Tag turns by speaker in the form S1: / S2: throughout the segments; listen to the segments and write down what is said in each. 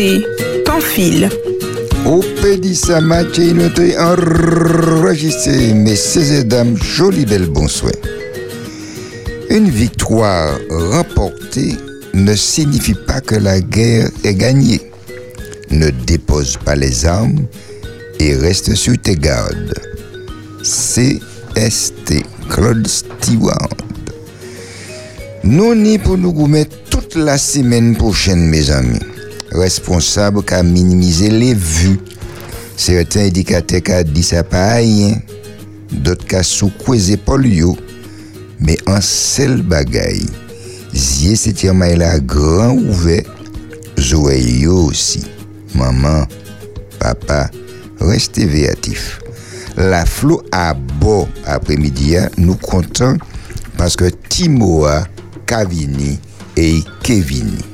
S1: C'était Pamphile.
S2: Au Pédissa match, il enregistré, messieurs et dames, joli belle bonsoir. Une victoire remportée ne signifie pas que la guerre est gagnée. Ne dépose pas les armes et reste sur tes gardes. CST Claude Stewart. Nous n'y pour nous mettre toute la semaine prochaine, mes amis. Responsable qu'à minimiser les vues. Certains indicateurs qui dit ça pas rien. D'autres cas sous les épaules Mais en seul bagaille. Zie c'est la grand ouvert. Zoé aussi. Maman, papa, restez véatifs. La flot à beau après-midi, hein. nous comptons parce que Timoa, Kavini et Kevini.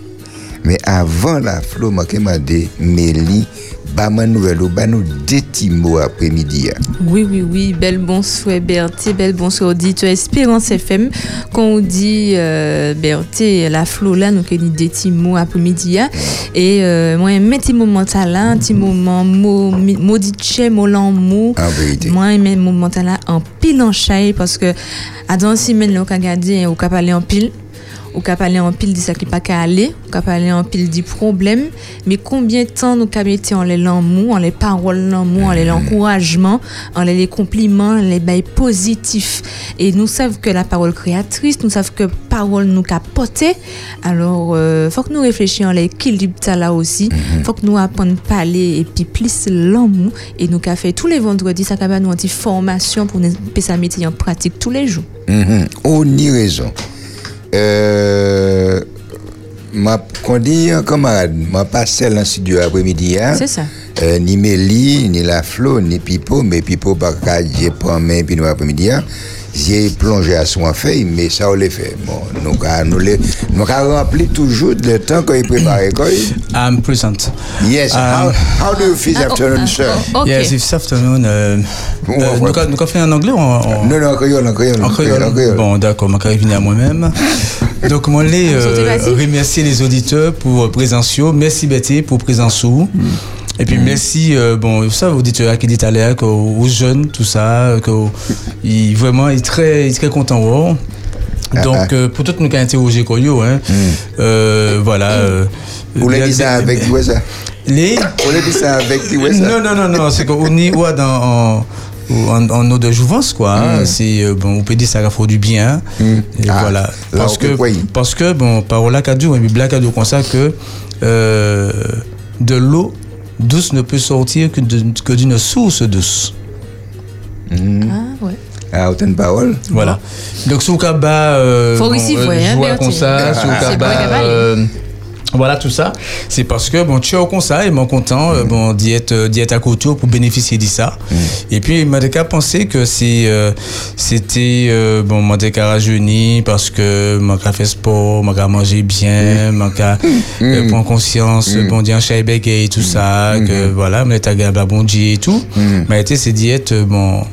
S2: Mais avant la flot, m'a dit Mélie, bah ma nouvelle ou bah nous détimo après-midi.
S3: Oui, oui, oui, belle bonsoir Berthe, belle bonsoir auditeur Espérance FM. Quand on dit euh, Berthe, la flot là, nous dit détimo après-midi. Et euh, moi, un petit moment là, un petit moment maudit mot l'amour.
S2: En vérité.
S3: Moi, un moment là en pile en chaille parce que à dans semaine, on a regardé, on a parlé en pile ou cap aller en pile de ça qui pas qu'à aller, ou aller en pile du problème, mais combien de temps nous cap en les l'amour, en les paroles l'amour, en les l'encouragement, en les, les compliments, en les bails positifs. Et nous savons que la parole créatrice, nous savons que parole nous capoter. Alors, euh, faut que nous réfléchissions à l'équilibre là aussi.
S2: Mhm.
S3: Faut que nous apprenions à parler et puis plus l'amour. Et nous avons fait tous les vendredis, ça va nous une formation pour nous mettre en pratique tous les jours.
S2: Mhm. On y raison. Euh, ma dit un camarade, m'a passé dans studio après-midi. Hein?
S3: C'est ça.
S2: Euh, ni Mélie, ni La Flo, ni Pipo, mais Pipo, par j'ai pris main, puis nous après-midi. J'ai plongé à son fait, mais ça on l'a fait. Bon, nous nous les, nous rempli toujours le temps qu'on prépare quoi.
S4: I'm present.
S2: Yes.
S4: Um,
S2: how, how do you feel afternoon, sir?
S3: Ok.
S4: Yes, this afternoon. Euh,
S2: Bon,
S4: euh, nous avons avons fait en anglais ou en,
S2: Non, non, en créole, en créole.
S4: en créole
S2: en créole.
S4: Bon, d'accord, je vais venir à moi-même. Donc, moi, je
S3: Ah, sautez,
S4: euh, remercier les auditeurs pour euh, présence. Merci, Betty, pour présence.
S2: Mm.
S4: Et puis, merci, euh, bon, ça, aux auditeurs qui dit à qu'aux- aux jeunes, tout ça, que ils, vraiment, ils sont très, ils sont très contents. ouais. Donc,
S2: Ah,
S4: euh, pour tout nous qui a interrogé, quoi, yo, hein, euh, voilà. euh,
S2: Vous l'avez
S4: les-
S2: dit ça avec du ça?
S4: Les.
S2: Vous l'avez dit ça avec du ça?
S4: Non, non, non, non, c'est qu'on y voit dans, en, en, en eau de jouvence, quoi. hein. C'est, euh, bon, on peut dire ça va faire du bien. Et
S2: Ah,
S4: voilà.
S2: là,
S4: Parce
S2: on
S4: que,
S2: croire.
S4: parce que, bon, parola Kadou, et Biblia Kadou, comme ça, que euh, de l'eau douce ne peut sortir que de- que d'une source douce.
S3: Ah, ouais.
S2: Ah, autant de paroles.
S4: Voilà. Donc, sous Kaba, euh,
S3: Faut ici,
S4: euh,
S3: ouais, hein,
S4: comme ça, sous voilà tout ça. C'est parce que bon, tu es au conseil, mon content, euh, bon, d'y être, euh, d'y être à côté pour bénéficier de ça. Et puis, il m'a déjà pensé que c'est, euh, c'était, euh, bon, j'ai rajeuni parce que j'ai fait sport, j'ai mangé bien, moi, j'ai prendre conscience, bon, d'y en et tout ça, que voilà, mais t'as gagné bon Dieu et tout. Mais été, c'est d'y être, bon,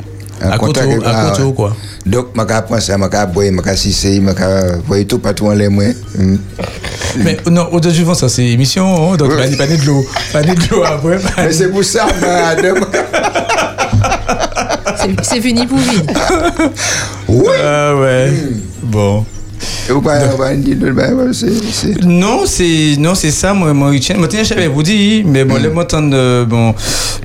S4: à côté,
S2: contact-
S4: à
S2: ah,
S4: côté,
S2: ouais.
S4: quoi?
S2: Donc, je vais prendre ça, je vais boire, je vais sisser, je vais voir tout partout en les mains. Mm.
S4: Mais non, au de ça c'est émission, hein, donc pas, pas de l'eau. Pas de l'eau après. pas-
S2: Mais c'est pour ça, madame.
S3: C'est- C'est fini pour vite.
S2: Oui.
S4: Ah ouais. Bon.
S2: Et pas pas dire
S4: Non, c'est non, c'est ça, moi, moi, Richard. Moi, tiens, j'avais vous dit, mais bon, les montants de bon,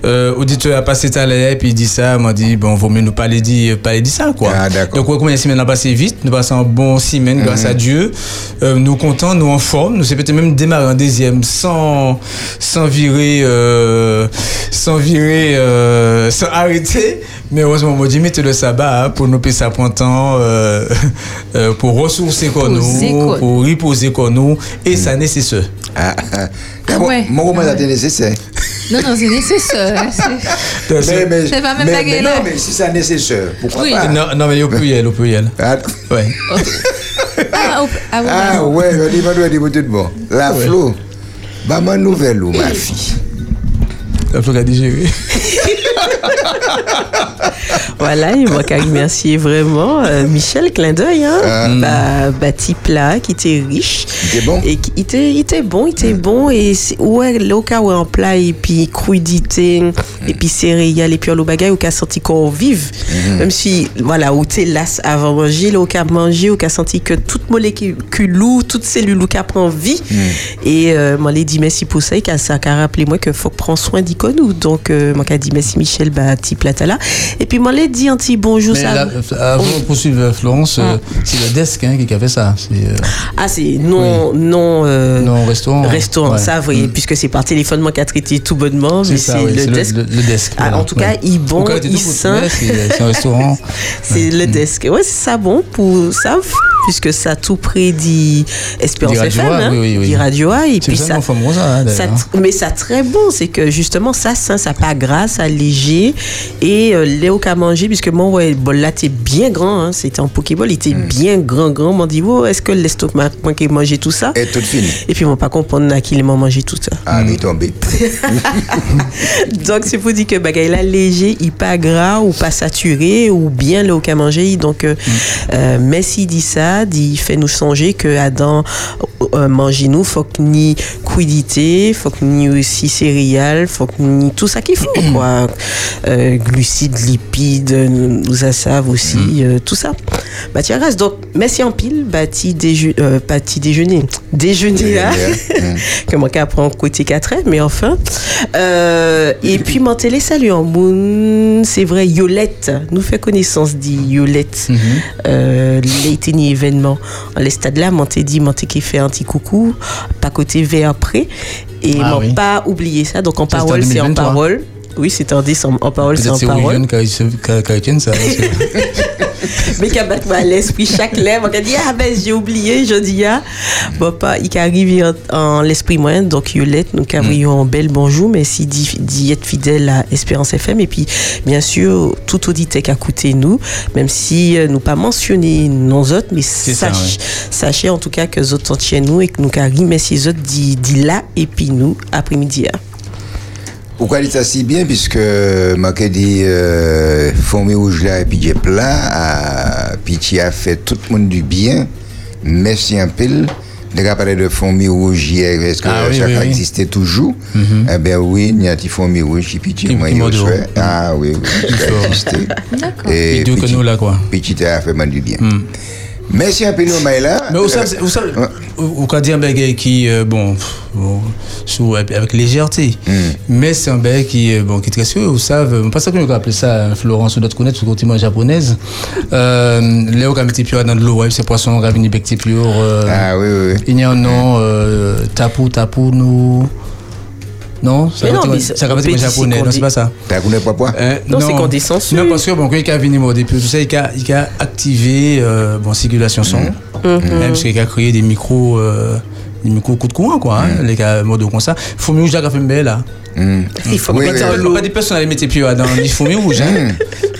S4: euh, auditeur a passé tout à l'heure, puis il dit ça, m'a dit, bon, vaut mieux nous parler dit, parler dit ça, quoi.
S2: Ah.
S4: Donc, ouais, combien de semaines a passé vite, nous passons un bon semaine, grâce à Dieu. Euh, nous contents, nous en forme, nous c'est peut-être même démarrer en deuxième sans, sans virer, euh, sans virer, euh, sans arrêter. Mais heureusement, moi, dit, mettez le sabbat hein, pour nous payer ça point temps, euh, pour ressourcer comme nous, pour reposer comme nous, et ça nécessaire.
S2: ah ah.
S3: Ouais.
S2: Mon roman ça nécessaire.
S3: Non, non, c'est nécessaire. C'est-
S2: Mais mais
S3: C'est pas même la gueule,
S2: non mais si c'est nécessaire, pourquoi
S3: Oui.
S2: pas?
S4: Non, non, mais au pluriel, au pluriel.
S2: Ah,
S4: Ouais.
S3: Ah, ah, ouais.
S2: Ah ouais, je dis pas de dire tout bon. La Flo. Bah ma nouvelle ou ma fille?
S4: Il faut qu'à digérer.
S1: Voilà, il m'a qu'à remercier vraiment euh, Michel Clin d'œil, hein.
S2: Ah.
S1: Bah, petit plat qui était riche.
S2: Il était bon
S1: Et qui- il était, il était bon, il était bon. Et ouais, là, où en plat, et puis crudité, et puis céréales, et puis le bagage, au cas senti qu'on vive. Même si, voilà, où t'es là avant manger, là, au cas manger, au cas senti que toute molécule, ou toute cellule, au cas prend vie. Et, euh, moi, les dit merci pour ça, et ça, qu'a rappelé moi qu'il faut prendre soin d'Iconou. Donc, euh, moi, qu'a dit merci Michel, bah, là. Et puis, moi, les dit un petit bonjour,
S4: Mais
S1: ça.
S4: euh, avant de poursuivre euh, Florence, euh, c'est le desk hein, qui a fait ça. Euh,
S1: Ah, c'est non, non, euh,
S4: non restaurant.
S1: restaurant,
S4: Ouais.
S1: ça, oui, puisque c'est par téléphone moi qui a traité tout bonnement, mais
S4: C'est oui,
S1: le desk.
S4: le, le desk.
S1: Ah, en tout cas, il bon, il sain.
S4: C'est un restaurant.
S1: C'est le desk. Ouais, c'est ça bon pour ça, puisque ça tout près dit Espérance FM, hein,
S4: oui, oui, oui.
S1: dit Radio A, et
S4: C'est
S1: puis
S4: ça,
S1: ça.
S4: mon femme Rosa, hein,
S1: ça mais ça très bon, c'est que justement ça, ça, ça pas gras, ça léger et euh, Léo qu'a mangé puisque moi ouais, le bol là t'es bien grand, hein, c'était en pokéball, il était
S4: Mm.
S1: bien grand, grand. M'en dit oh est-ce que l'estomac moi qui mangé tout ça?
S2: Et tout fini.
S1: Et puis on pas comprendre à qui il m'a mangé tout ça.
S2: Ah, il est tombé.
S1: Donc, c'est pour dire que bagay là léger, il pas gras ou pas saturé ou bien le qu'à manger. Donc, euh, euh, Messi dit ça, dit fait nous songer que Adam euh, manger nous, faut que ni quidité, faut que ni aussi céréales, faut que ni tout ça qu'il faut quoi. Euh, glucides, lipides, nous savent aussi euh, tout ça. Bah tiens reste donc Messi en pile, bah ti déjeuner, euh, déjeuner, déjeuner là que moi qui apprend côté 4 mais enfin. Et puis, mon télé, salut en moon, c'est vrai, Yolette, nous fait connaissance dit Yolette, euh, l'été ni événement. En les stades là, mon t'ai dit, mon t'ai qui fait un petit coucou, pas côté vers après, et
S4: Ah
S1: m'ont
S4: oui.
S1: pas oublié ça, donc en parole, c'est en
S4: 2023.
S1: parole. Oui, c'est en décembre. En parole, c'est en
S4: c'est
S1: parole.
S4: Éteint ça.
S1: Mais qu'à battre à l'esprit chaque lèvre, qu'à dit ah ben j'ai oublié, je dis ah. Bon pas, il arrive en, en l'esprit moyen, donc Yolette, nous carrions un bel bonjour, mais si d'y être fidèle à Espérance FM, et puis bien sûr, tout auditeur qui a écouté nous, même si euh, nous pas mentionné nos autres, mais sachez en tout cas que autres sont chez nous et que nous carrions, mais si autres dit, dit là, et puis nous, après-midi.
S2: Pourquoi dit ça si bien? Puisque moi qui dit euh, fourmi rouge là et puis j'ai plat, ah, puis tu as fait tout le monde du bien. Merci un pile. De parler de fourmi rouge hier, est-ce que
S4: Ah oui,
S2: ça
S4: oui, oui.
S2: existait toujours? Eh bien oui, il y a des fourmis rouges et puis tu
S4: Qui-
S2: moi
S4: m'ont dit,
S2: fait. Ah oui, oui, ça existait.
S3: D'accord.
S2: Et
S4: deux que nous là quoi.
S2: Petit a fait mal du bien. Merci un peu, nous, là.
S4: Mais vous savez, vous savez, vous quand un bagage qui, euh, bon, sous, avec légèreté, mais c'est un bagage qui, euh, bon, qui est très sûr, vous savez, pas ça que nous appelons ça, hein, Florence, ou d'autres connaître, le continent japonaise. Euh, Léo, quand il dans de l'eau, c'est poisson, ravini, becti pure, euh,
S2: Ah oui, oui,
S4: il y a un nom, euh, tapu, tapu, nous. Non, ça
S1: dire
S4: japonais, non, c'est pas ça.
S2: T'as connu pas quoi
S4: Euh,
S1: Non, c'est qu'on descend.
S4: Non, parce que bon, quand il a venu au début, tout ça, il a, il a activé euh, bon, circulation son,
S1: Mhm.
S4: hein, parce qu'il a créé des micros, euh, des micros coup de courant, quoi, hein, les gars, mode comme ça. Fourmi rouge, a fait une belle, là.
S2: Hum.
S1: Il faut.
S4: Pas des personnes à les mettre puis dans les fourmis rouges, hein.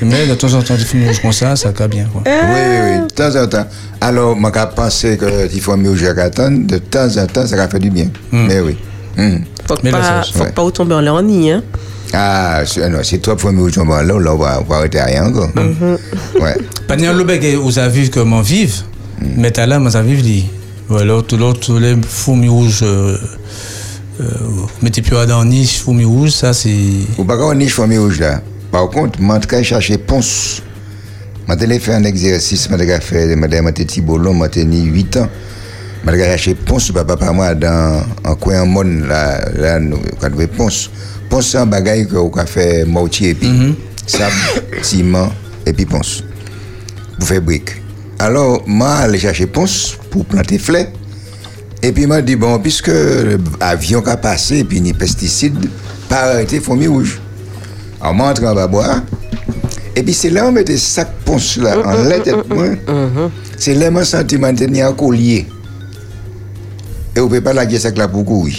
S4: Mais de temps en temps, des fourmis rouges comme ça, ça va bien, quoi.
S2: Oui, oui, oui, de temps en temps. Alors, moi, j'ai pensé que il faut mieux Jacques attendre, de temps en temps, ça va faire du bien. Mais oui.
S1: Faut que
S4: Mais
S1: pas, faut
S2: ouais.
S1: pas tomber en l'air en nid, hein.
S2: Ah, c'est- non, c'est toi pour mieux là, là, on va, on va arrêter à rien encore. Ouais.
S4: Pas ni le bec, vous avez vu comment vivre, mais t'as là, moi, ça vive, dit. Voilà, l'autre, les fourmis rouges, euh, euh, mettez plus dans niche, fourmis rouges, ça, c'est.
S2: Ou pas qu'on niche famille rouge là. Par contre, moi, en tout cas, chercher Ponce. Je allé faire un exercice, je suis fait, madame Titi Bolon, moi, j'ai 8 ans. Je suis chercher Ponce, papa, par moi, dans un coin en monde, là, là, nous, quand on Ponce. Ponce, c'est un bagage qu'on a fait mortier, et puis sable, ciment, et puis Ponce. Pour faire brique. Alors, moi, allé chercher Ponce pour planter fleurs. Et puis, m'a dit, bon, puisque l'avion qui a passé, et puis ni pesticides, pas arrêter fourmi rouge. Alors, moi, entré en bas boire. Et puis, c'est là où on mettait sac ponce là, en la tête, moi. C'est là où mon sentiment de tenir un collier. Et on ne peut pas la sac là pour courir.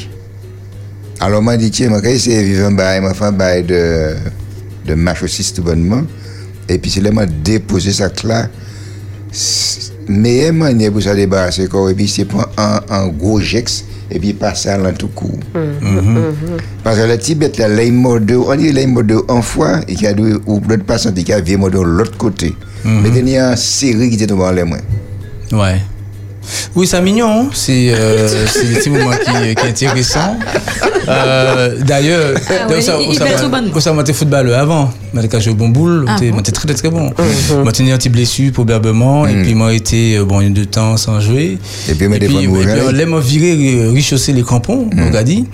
S2: Alors, m'a dit, tiens, quand essayer de vivre un bail, m'a fait un bail de, de match aussi, tout bonnement. Et puis, c'est là m'a déposé sac là meilleure manière pour se débarrasser quoi et puis c'est prendre un, un gros gex et puis passe à l'an tout court. Parce que le Tibet, là, les modes, on dit les modes en fois, et qu'il y a deux, ou l'autre passant, qui a de l'autre côté. Mais il y a une série qui était devant les mains.
S4: Ouais. Oui, c'est mignon. hein. C'est euh, c'est un petit moment qui, qui est intéressant. Euh, D'ailleurs,
S3: Ah
S4: ça- m'a- m'a été footballeur avant. J'ai eu bon boule,
S3: Ah bon?
S4: j'étais très très bon. Moi, j'ai eu une petite blessure probablement. Et puis, moi, été euh, bon, une deux temps sans jouer.
S2: Et puis, mourir.
S4: puis, on l'a m'a viré, euh, richausser les crampons, on a dit.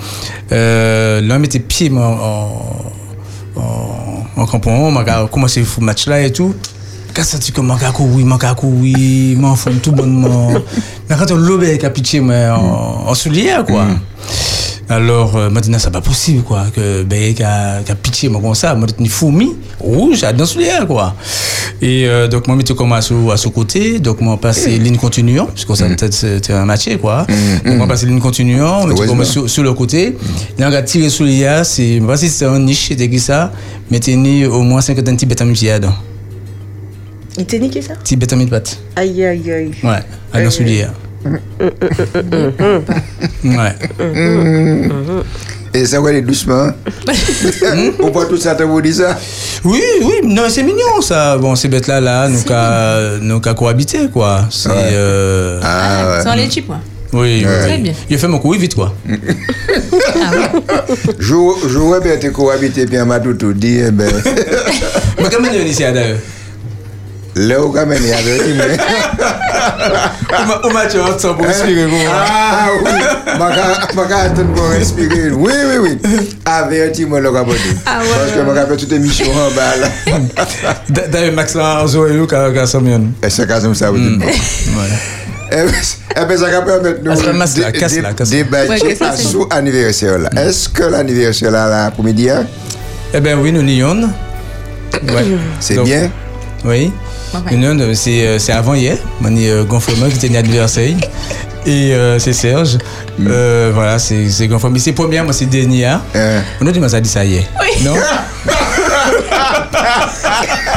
S4: Euh, là, mettait pied moi, en, en, en crampon, on a commencé le match là et tout. Ça que mon gars courir, mon gars courir, mon femme tout bonnement. Mais quand on l'obé avec un pitié, mais en, en soulière, quoi. Alors, euh, maintenant, c'est pas possible, quoi. Que, ben, qu'à, qu'à pitié, moi, comme ça, moi, une fourmi, rouge, à dans quoi. Et, euh, donc, moi, j'étais comme à ce, à ce côté, donc, moi, passé ligne continuant, parce que ça, peut-être, c'était un match, quoi. Donc, moi, passé ligne continuant, j'étais comme sur, sur le côté. Et on a tiré soulière, c'est, je sais pas si c'était un niche, c'était qui ça, mais t'es né au moins 50 petits bêta dedans.
S1: Il t'a niqué ça?
S4: Petit bêta bêta.
S1: Aïe, aïe, aïe.
S4: Ouais, à dans soulière. Ouais.
S2: Et ça va aller doucement. On voit tout ça, t'as vous dit ça?
S4: Oui, oui, non, c'est mignon ça. Bon, ces bêtes-là, là, nous qu'à nous qu'à cohabiter, quoi. C'est.
S2: Ouais.
S4: Euh...
S2: Ah, ouais.
S3: Sans les chips, moi.
S4: Oui, oui.
S3: Très bien.
S4: Il fait mon coup, oui, vite, quoi.
S3: Ah ouais.
S2: Je je vois bien te cohabiter, puis on m'a tout tout dit, eh ben,
S4: Mais comment il est ici, d'ailleurs
S2: là où quand même il y avait dit, mais.
S4: Au match, on s'en pour respirer, bon.
S2: Ah oui. Oui, oui, oui. Avertis-moi le capote.
S3: Ah ouais,
S2: Parce que je vais faire toute émission en.
S4: D'ailleurs, Max, nous, qu'à ça, mieux.
S2: Et casse comme ça, vous dites. Eh ben, eh ben, ça va permettre nous
S4: Ah, c'est? la
S3: c'est-
S2: que l'anniversaire là, là, pour midi, hein,
S4: Eh ben oui, nous Lyon. Ouais.
S2: c'est bien?
S4: Oui. Euh, c'est euh, c'est avant hier. On est euh, Gonflement qui était né anniversaire. Et euh, c'est Serge. Euh, voilà, c'est. Mais c'est première, moi, c'est dernière.
S2: Hein.
S4: On a dit, mais ça dit ça hier. Non
S3: Non,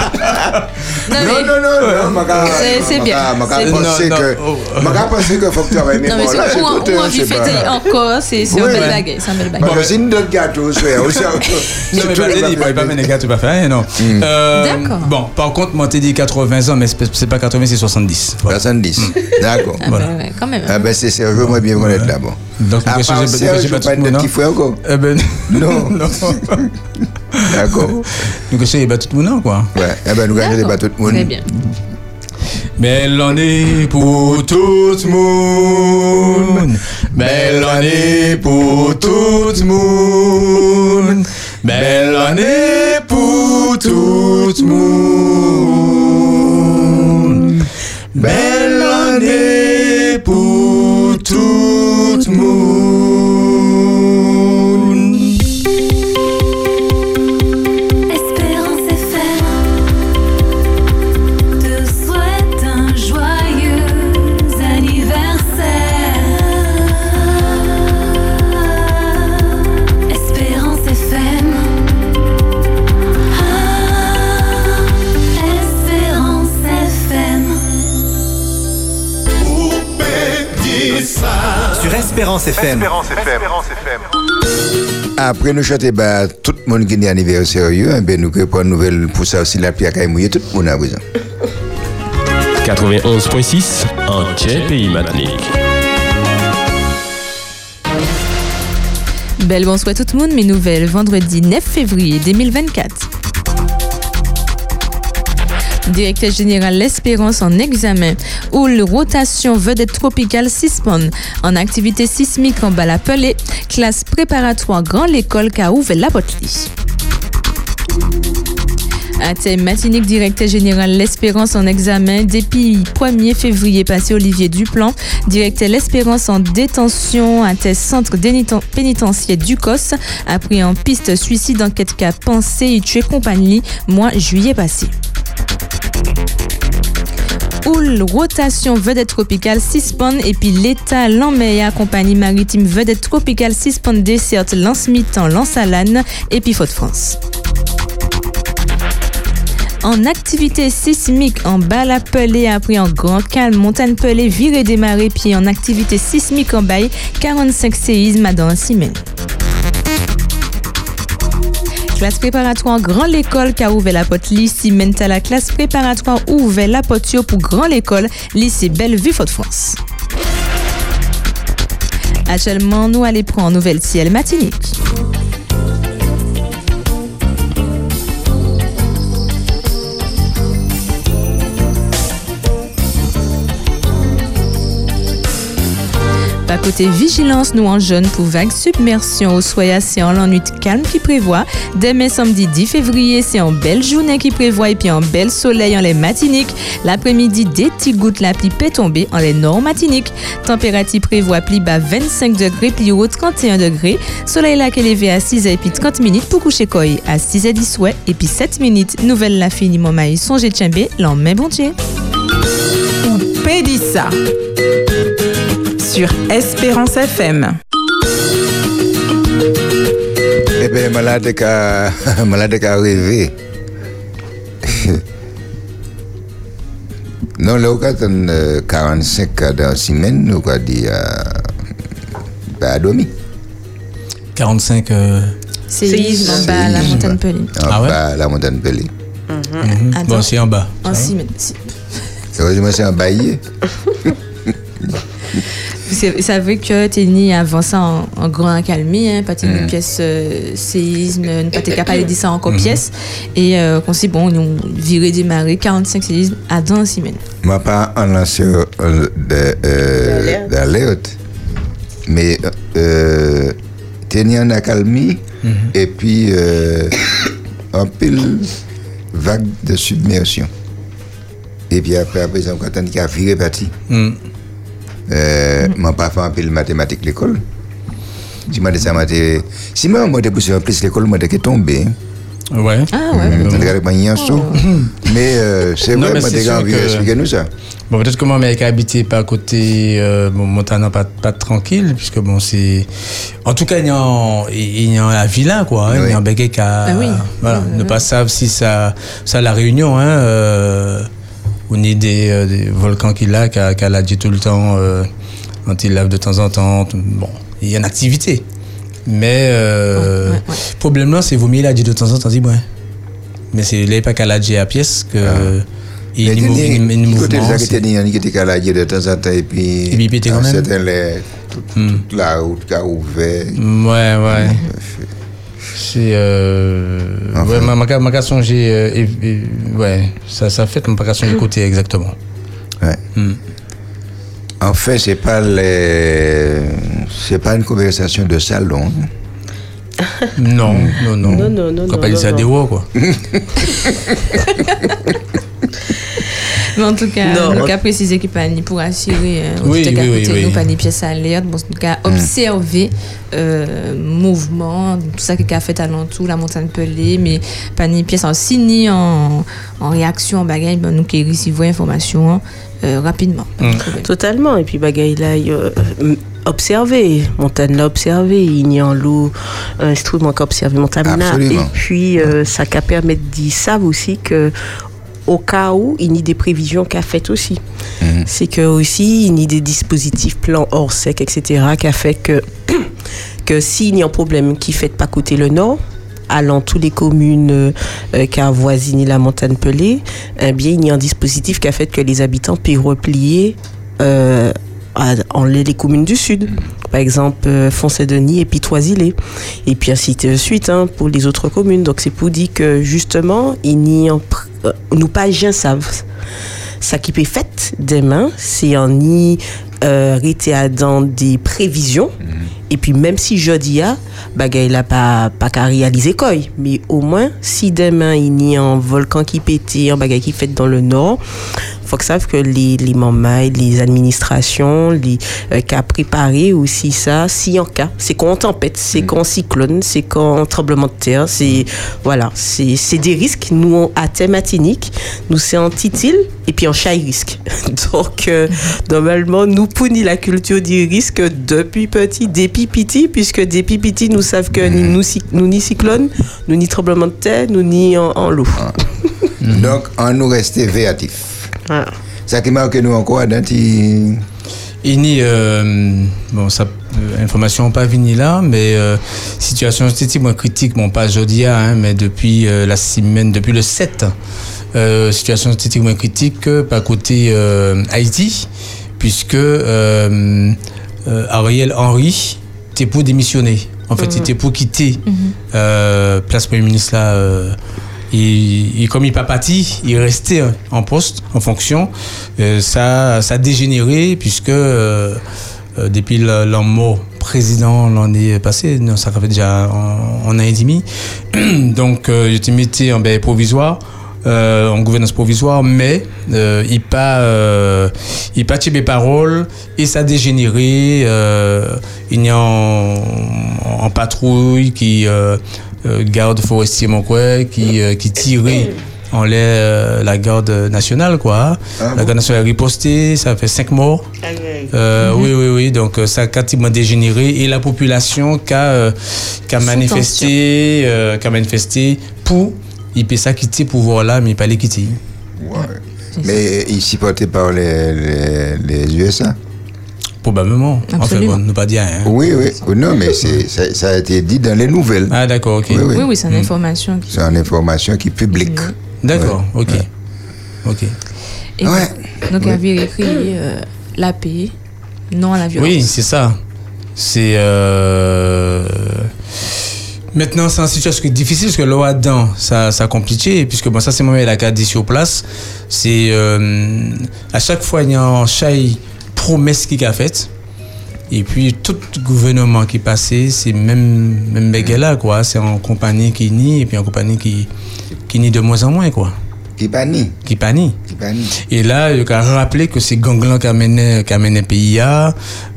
S2: Non, non, non, non,
S3: C'est- c'est bien.
S2: Je que.
S4: Oh.
S2: Je penser qu'il faut que tu travailles
S3: Non, mais
S2: hein,
S3: envie
S2: c'est
S3: fêter
S2: pas-
S3: encore, c'est belle
S2: ouais.
S3: baguette. C'est
S2: Parce
S3: baguette.
S2: que c'est une autre gâteau, c'est aussi.
S4: Non, mais pas dit, il pas gars, tu vas faire rien, non. Euh,
S3: D'accord.
S4: Bon, par contre, moi, t'ai dit 80 ans, mais c'est pas 80, c'est 70. Voilà.
S2: 70. D'accord.
S3: Ah, ouais, quand même.
S2: Ah ben c'est Serge, moi bien connaître là, bon.
S4: Donc,
S2: À
S4: nous,
S2: part je
S4: pas
S2: pas
S4: tout le
S2: de
S4: monde,
S2: petit frère encore.
S4: Eh ben,
S2: Non.
S4: non.
S2: D'accord.
S4: Donc, j'ai pas tout le monde, quoi.
S2: Ouais, eh ben nous gagnons des
S3: D'accord.
S2: bateaux de monde.
S3: Très bien.
S4: Belle année pour tout le monde. Belle année pour tout le monde. Belle année pour tout le monde. Belle année pour tout le
S5: Espérance FM.
S2: Après nous chanter bah, tout le monde qui est anniversaire, eh ben nous pour une nouvelle pour ça aussi la pierre qui mouillé tout le monde à présent.
S6: 91.6 en Tchè Pays Matnik.
S3: Belle bonsoir tout le monde, mes nouvelles, vendredi 9 février 2024. Directeur général L'Espérance en examen, ou le rotation vedette tropicale Cispon, en activité sismique en Balapelé, classe préparatoire Grand L'école qu'a ouvert la Botelie. À thème matinique, directeur général L'Espérance en examen depuis 1er février passé Olivier Duplan, directeur L'Espérance en détention à thème centre pénitentiaire du COS, a pris en piste suicide enquête qu'a pensé y tuer compagnie mois juillet passé. Oul, rotation vedette tropicale Cispon et puis l'État Lanmeya compagnie maritime vedette tropicale Cispon desserte lance mi-temps lance à l'âne et puis Faute France. En activité sismique, en bas la pelée a pris en grand calme. Montagne pelée virée démarré. Puis en activité sismique en bail, 45 séismes à dans semaine. Classe préparatoire Grand L'école qui a ouvert la porte lycée Menta la classe préparatoire ouvert la porte pour Grand L'école lycée Bellevue Fort-de-France. Actuellement, nous allons prendre nouvelle ciel matinique. Pas côté vigilance, nous en jeune pour vague submersion au soya, c'est en l'ennui calme qui prévoit. Demain samedi 10 février, c'est en belle journée qui prévoit et puis en bel soleil en les matiniques. L'après-midi, des petites gouttes la pluie peut tomber en les nord matiniques. Température prévoit pli bas 25 degrés, pli haut 31 degrés. Soleil qui est levé à 6 h et puis 30 minutes pour coucher koi à 6 h 10 ouais, et puis 7 minutes. Nouvelle la fini mon maïs, songez tchembé, l'en main bon Dieu.
S7: Pédissa sur Espérance FM.
S2: Eh bien, malade qu'a malade qu'a rêvé. non, là, cas de 45 cas dans semaine, nous avons dit bah, à dormir.
S4: 45. euh,
S3: Séisme en bas la
S2: Séisme.
S3: montagne pelée.
S2: En
S4: Ah ouais?
S2: bas, la montagne pelée.
S4: mhm.
S3: Attends.
S4: Bon, c'est en bas.
S3: En semaine. si-
S2: Heureusement, c'est en baillet.
S3: Vous savez que t'es avant ça en, en grand accalmie, hein, pas une pièce euh, séisme, ne pas t'es capable de dire ça encore pièce. Et euh, qu'on sait, bon, nous viré démarrer 45 séismes à dans semaine.
S2: Moi, pas en lanceur euh, de, euh,
S1: D'alerte.
S2: mais euh, tenir en accalmie et puis euh, un pile vague de submersion. Et puis après, exemple, quand on dit qu'il a viré parti,
S4: Mm.
S2: Euh, moi, pas fait un pile mathématique l'école. Si moi, si moi, moi, poussé en plus l'école, moi, j'étais tombé. hein.
S4: Ouais.
S3: Ah ouais.
S2: Je un saut. Mais euh, c'est vrai,
S4: mais
S2: moi,
S4: c'est
S2: envie
S4: que-
S2: d'expliquer nous ça.
S4: Bon, peut-être que moi, mais habité pas à côté, euh, bon, Montana, pas, pas tranquille, puisque bon, c'est. En tout cas, il y a un, il y a un vilain, quoi. hein, Il y a un béguet qui a.
S3: Ah oui.
S4: Voilà, ne pas savoir si ça, ça la réunion, hein, euh, on est des, euh, des volcans qu'il a, qu'elle qu a dit tout le temps, euh, quand il lave de temps en temps. tout- Bon, il y a une activité. Mais, euh,
S3: Ouais, ouais, ouais.
S4: problème là, c'est mieux il a dit de temps en temps, dit, ouais. Mais c'est là, pas qu'elle a dit à pièce que. Il y a
S2: Mais
S4: une mou-
S2: tenez,
S4: une- une
S2: du côté de temps en temps, et puis.
S4: Et puis, il pétait quand même.
S2: certains, les- toute, toute la route qui a ouvert.
S4: Ouais, ouais. C'est. Euh,
S2: Enfin.
S4: Ouais, ma, ma, ma question, j'ai. euh, et- et- ouais, ça, ça fait ma question du côté exactement.
S2: Ouais.
S4: Hmm.
S2: En fait, c'est pas les. C'est pas une conversation de salon.
S4: Non, non, non.
S1: Non, non, non,
S4: Quand
S1: non,
S4: pas dit ça
S1: non,
S4: des quoi.
S3: Mais en tout cas,
S1: Non,
S3: nous
S1: on-
S3: cas préciser qu'il pas ni pour assurer, hein,
S4: Oui, oui, oui,
S3: nous, pas ni pièce alerte, bon, en tout cas, observer euh, mouvement, tout ça qui a fait alentour, la montagne pelée, mais pas ni pièce en signe, en, en réaction, en bagaille, ben, nous qui recevons information hein, euh, rapidement. Problème.
S1: Totalement. Et puis, bagaille là, il, euh, euh, observer. Montagne l'a observé. Il y a un instrument qu'a observé Montagne. Et puis, euh, ça qu'a permis de dire ça aussi que au cas où, il y a des prévisions qu'a faites aussi.
S2: Mhm.
S1: C'est que aussi, il y a des dispositifs plans hors sec, etc., qu'a fait que, que s'il y a un problème qui fait pas côté le nord, allant toutes les communes euh, qui avoisinent la montagne pelée, eh bien, il y a un dispositif qui a fait que les habitants puissent replier euh, à- en les, communes du sud. Par exemple, euh, Foncé-Denis et puis Toisilé. Et puis ainsi de suite hein, pour les autres communes. Donc c'est pour dire que justement, il n'y a pr- euh, nous pas gens savent. Ça qui peut fait demain, c'est en y euh, à dans des prévisions. Et puis même si je dis ah, bagay là pas pas qu'à réaliser quoi, mais au moins si demain il y a un volcan qui pète, un bagay qui fait dans le nord, faut que savent que les les mamans, les administrations, les euh, qu'à préparer aussi ça, si en cas, c'est qu'en tempête, c'est qu'en cyclone, c'est qu'en tremblement de terre, c'est voilà, c'est c'est des risques nous on- à thématinique, nous c'est en titil et puis en chat risque. Donc euh, normalement nous punit la culture du risque depuis petit, depuis petit, puisque depuis petit nous savons que ni nous, cy- nous ni cyclone, nous ni tremblement de terre, nous ni en, en l'eau.
S2: Donc, on nous restait véatif. Ça qui marque nous encore dans ti-
S4: Ini, euh, bon, ça, euh, information pas vini là, mais euh, situation moins critique, bon, pas aujourd'hui, hein, mais depuis euh, la semaine, depuis le 7, euh, situation moins critique que par côté euh, Haïti, puisque euh, euh, Ariel Henry était pour démissionner. En fait, il était pour quitter euh, place Premier ministre là. Et, comme il n'est pas parti, il hein, en poste, en fonction. Euh, ça, ça a dégénéré puisque euh, euh, depuis l'an mort président l'année passée, non, ça fait déjà en, en un et demi. Donc, euh, j'étais mis en ben, provisoire. en gouvernance provisoire, mais il pas euh, il pas mes paroles et ça a dégénéré. Il y a en, en patrouille qui garde forestier mon quoi, qui euh, qui tirait en l'air euh, la garde nationale quoi.
S2: Ah
S4: la garde nationale a riposté, ça fait cinq morts. Euh, Oui, oui, oui. Donc, euh, ça a quasiment dégénéré. Et la population qui a, euh, manifesté, euh, qui a manifesté pour, il peut ça quitter le pouvoir là, mais il pas les quitter.
S2: Ouais. Mais il supporté par les, les, les USA.
S4: Probablement. Enfin,
S3: Absolument.
S4: bon, ne pas dire rien.
S2: Oui, oui. Non, mais c'est, ça, ça a été dit dans les nouvelles.
S4: Ah, d'accord, ok.
S2: Oui, oui.
S3: Oui, oui, c'est une information. qui-
S2: C'est une information qui est publique.
S4: D'accord, ok. Ok.
S3: Et
S2: Ouais.
S3: Donc, il avait écrit euh, la paix, non à la violence.
S4: Oui, c'est ça. C'est. euh, Maintenant, c'est une situation qui est difficile parce que l'eau dedans, ça, ça a compliqué. Puisque bon, ça, c'est moi, la carte dit sur place. C'est. euh, à chaque fois, il y a un chai promesse qui a faite. Et puis, tout gouvernement qui passait, c'est même, même là quoi. C'est en compagnie qui nie et puis en compagnie qui, qui nie de moins en moins, quoi.
S2: Qui pas ni.
S4: Qui pas nie.
S2: Qui pas ni.
S4: Et là, il a rappelé que c'est gang-là qui a mené, qui a mené le pays à,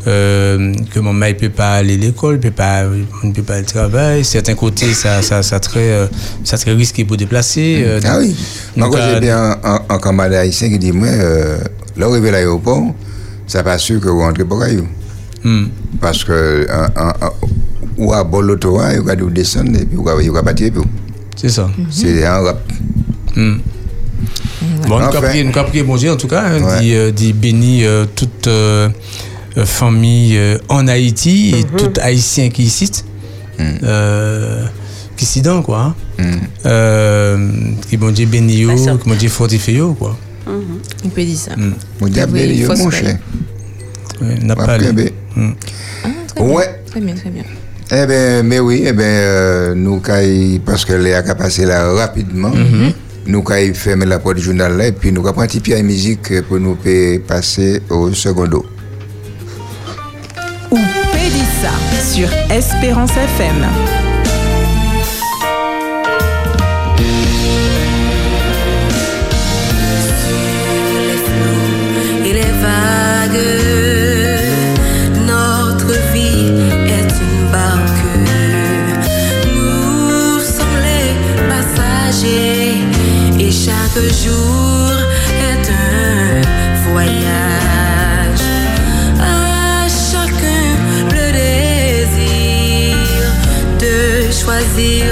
S4: euh, que mon mari ne peut pas aller à l'école, peut pas, ne peut pas aller au travail. Certains côtés, ça, ça, ça très, euh, ça très risqué pour déplacer. euh,
S2: Ah oui. Moi,
S4: donc,
S2: quand
S4: euh,
S2: j'ai bien un, un camarade haïtien qui dit, moi, euh, là, arrivé à l'aéroport, ça pas sûr que vous rentrez pas caillou.
S4: hmm,
S2: Parce que, un, un, un, ou à bord l'autoroute, il va nous descendre et puis il va partir. puis
S4: c'est ça.
S2: C'est un rap.
S4: Hmm. Bon, nous
S2: Enfin.
S4: avons prié, nous avons prié, bon Dieu, en tout cas, hein,
S2: Ouais.
S4: dit, euh, dit béni euh, toute euh, famille euh, en Haïti et tout Haïtien qui ici, euh, qui s'y dans, quoi. hein.
S2: Mm.
S4: Euh, qui bon Dieu béni, yo,
S1: Pas ça.
S4: qui bon Dieu fortifie, yo, quoi.
S3: On peut dire ça.
S2: Mon diable,
S3: Oui,
S2: il est
S3: faut
S2: mon
S3: se
S2: cher.
S4: Ouais,
S3: très bien.
S2: Ouais.
S3: Très bien, très bien.
S2: Eh bien, mais oui, eh bien, euh, nous, caille- parce que Léa a passé là rapidement, nous avons fermé la porte du journal là, et puis nous avons pris un petit pied à musique pour nous pa- passer au secondo.
S7: Ou Pédissa sur Espérance FM.
S8: Chaque jour est un voyage. À chacun le désir de choisir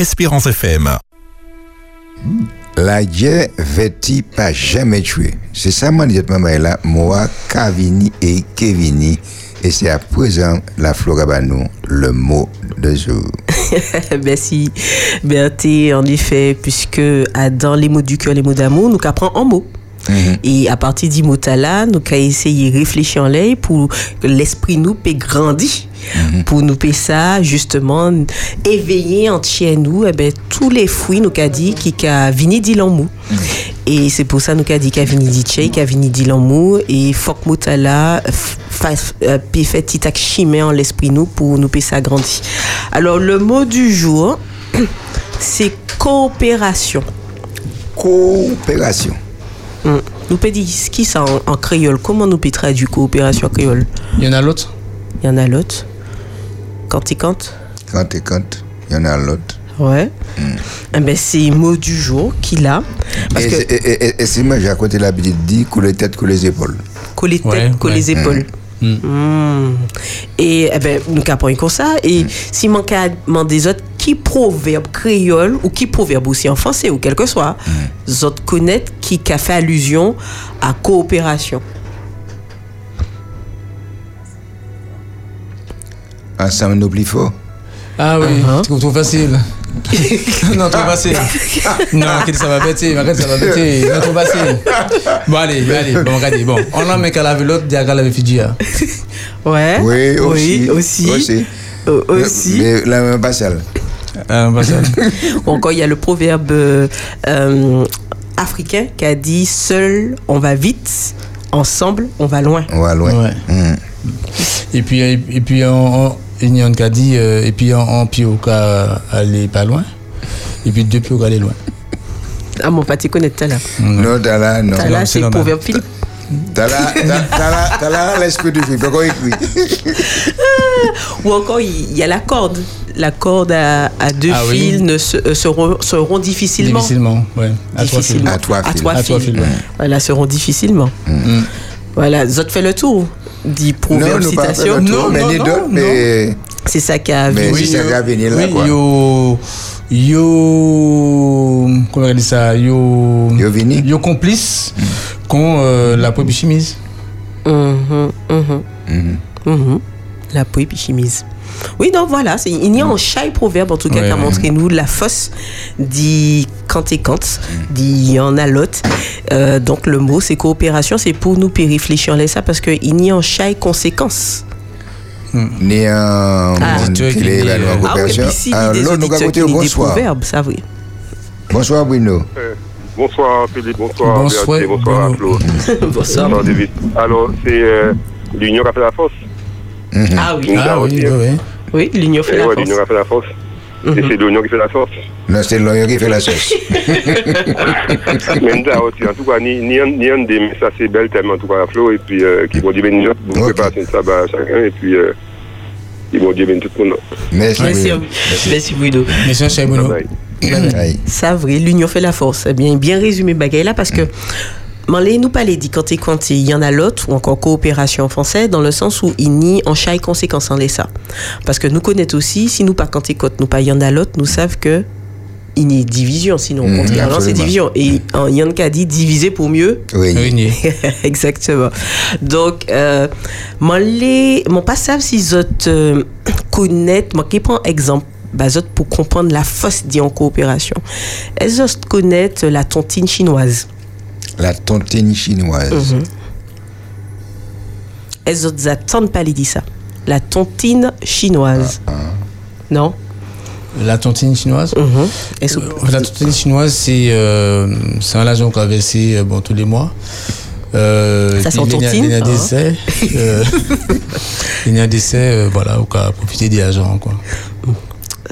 S9: Espérance FM.
S2: La guerre vêtit pas jamais tuer. C'est ça, mon dit maman là, moi, Cavini et Kevini. Et c'est à présent la Florabanou, le mot de jour.
S1: Merci, Berthé. En effet, puisque ah, dans les mots du cœur, les mots d'amour, nous apprenons un mot. Et à partir du mot là, nous avons essayé de réfléchir en l'air pour que l'esprit nous peut grandir. Pour nous peut ça, justement, éveiller en chez nous eh ben, tous les fruits, nous avons dit, qui a vini dit l'amour. Et c'est pour ça nous avons dit qu'il a vini dit tché, qu'il a vini dit l'amour. Et faut que mot là, fait petit acte chimé en l'esprit nous pour nous peut ça grandir. Alors, le mot du jour, c'est coopération.
S2: Coopération.
S1: Mm. Nous peut dire ce qui ça en, en créole Comment nous peut traduire coopération créole?
S4: Il y en a l'autre
S1: Il y en a l'autre. Quand il compte
S2: Quand et quand, il y en a l'autre.
S1: Ouais. Eh ben, c'est le mot du jour qu'il a. Parce
S2: Et,
S1: que
S2: c'est- et, et- et c'est moi, j'ai à côté l'habitude de dire couler tête, couler les épaules.
S1: coller tête,
S4: Ouais, ouais.
S1: les épaules. Mm. Et eh ben, nous apprenons comme ça. Et si manque à demander des autres qui proverbe créole ou qui proverbe aussi en français ou quel que soit, les autres connaître qui a fait allusion à coopération.
S2: Ensemble, nous plus fort.
S4: Ah oui,
S1: Uh-huh.
S4: trop, trop facile. non, trop facile. Non, qu'est-ce que ça va péter, ça va péter. Non, trop facile. Bon, allez, allez, bon, regardez, bon. On l'a mis qu'à laver l'autre, dit à qu'à laver Fidji. hein.
S1: Ouais.
S2: Oui, aussi.
S1: aussi.
S2: Aussi.
S1: Euh, aussi.
S2: Mais la même pas celle.
S4: Ah, bah.
S1: Ou encore, il y a le proverbe euh, euh, africain qui a dit Seul, on va vite, ensemble, on va loin.
S2: On va loin.
S4: Ouais.
S2: Mm.
S4: Et puis, et, et puis, on, on, il y en a qui a dit, euh, et puis, pied au cas, aller pas loin. Et puis, deux cas, aller loin.
S1: Ah, mon pâté connaît l'heure.
S2: Non, t'as là, non.
S1: T'as là,
S4: c'est
S1: le proverbe Philippe.
S2: T'as là, l'esprit du film. Pourquoi écrit
S1: Ou encore, il y a la corde. La corde à, à deux
S4: Ah oui.
S1: fils ne se, euh, seront, seront difficilement.
S4: Difficilement, ouais. À trois fils.
S1: difficilement.
S2: À trois fils.
S1: trois
S4: À trois
S1: fils.
S4: fils, ouais.
S1: Voilà, seront difficilement.
S4: Mm.
S1: Voilà, Zot fait le tour. Dit proverbe,
S2: Non,
S1: citation.
S2: tour,
S4: Non,
S2: mais
S4: non, non, non.
S2: mais
S1: C'est ça qui a
S2: Mais
S1: vu.
S2: si ça va venir là,
S4: oui,
S2: quoi.
S4: yo, yo, comment on dit ça, yo,
S2: Yo vini.
S4: yo complice con euh, la propre chemise.
S1: Mhm, mhm. Mhm. La peau chemise. Oui, donc voilà, il y a un chai proverbe en tout cas qui a montré nous la fosse dit quand et quand, dit en a l'autre. Euh, donc le mot c'est coopération, c'est pour nous réfléchir à ça parce qu'il y a un chai conséquence.
S2: ni un
S1: Ah.
S4: euh,
S1: Ah
S2: coopération. bonsoir.
S1: proverbes, ça oui.
S2: Bonsoir, Bruno.
S10: Bonsoir Philippe, bonsoir
S4: Bonsoir,
S10: Béatrice, bonsoir
S4: Bruno.
S10: Flo.
S1: Bonsoir.
S10: Bonsoir David. Alors, c'est euh, l'union qui a fait la force.
S1: Ah oui,
S4: Ah oui, oui, oui.
S1: oui, l'union fait
S10: ouais,
S1: force.
S10: l'union qui a fait la force. Et c'est l'union qui fait la force.
S2: Non, c'est l'oignon qui fait la sauce.
S10: Aussi, en tout cas, ni, ni, un- ni un des, mais ça c'est belle tellement, en tout cas, Flo, et puis euh, qui vont dire bénir, vous préparez ça à chacun, et puis euh, ils vont dire tout le monde.
S2: Merci.
S1: Merci,
S2: Bruno.
S1: merci Bruno.
S4: Chez Bruno.
S10: Bye.
S2: Aïe.
S1: Ça vrai, l'union fait la force. Eh bien, bien résumé bagaille là parce que Manlé nous pas les dit quand et quand il y en a l'autre ou encore coopération en français dans le sens où il nie en chaque conséquence en ça. Parce que nous connaissons aussi si nous pas quand et quand nous pas il y en a l'autre nous savent que il n'y a division sinon
S2: Mhm,
S1: contrairement c'est division et en Yann a dit diviser pour mieux
S2: Oui.
S1: Exactement. Donc, euh, mon pas savent si vous euh, connaissent, moi, qui prends exemple, bah, zot pour comprendre la force dit en coopération. Est-ce que vous connaissez la tontine chinoise?
S2: La tontine chinoise.
S1: Mhm. Est-ce que vous attendez pas les dire ça? La tontine chinoise. Non?
S4: La tontine chinoise?
S1: Mhm.
S4: Euh, La tontine chinoise, c'est euh, c'est un argent qu'on a versé euh, bon, tous les mois. Euh,
S1: Ça,
S4: a-
S1: tontine,
S4: Il y a
S1: hein?
S4: des essais. il y a des essais, euh, voilà, on a profité des agents, quoi.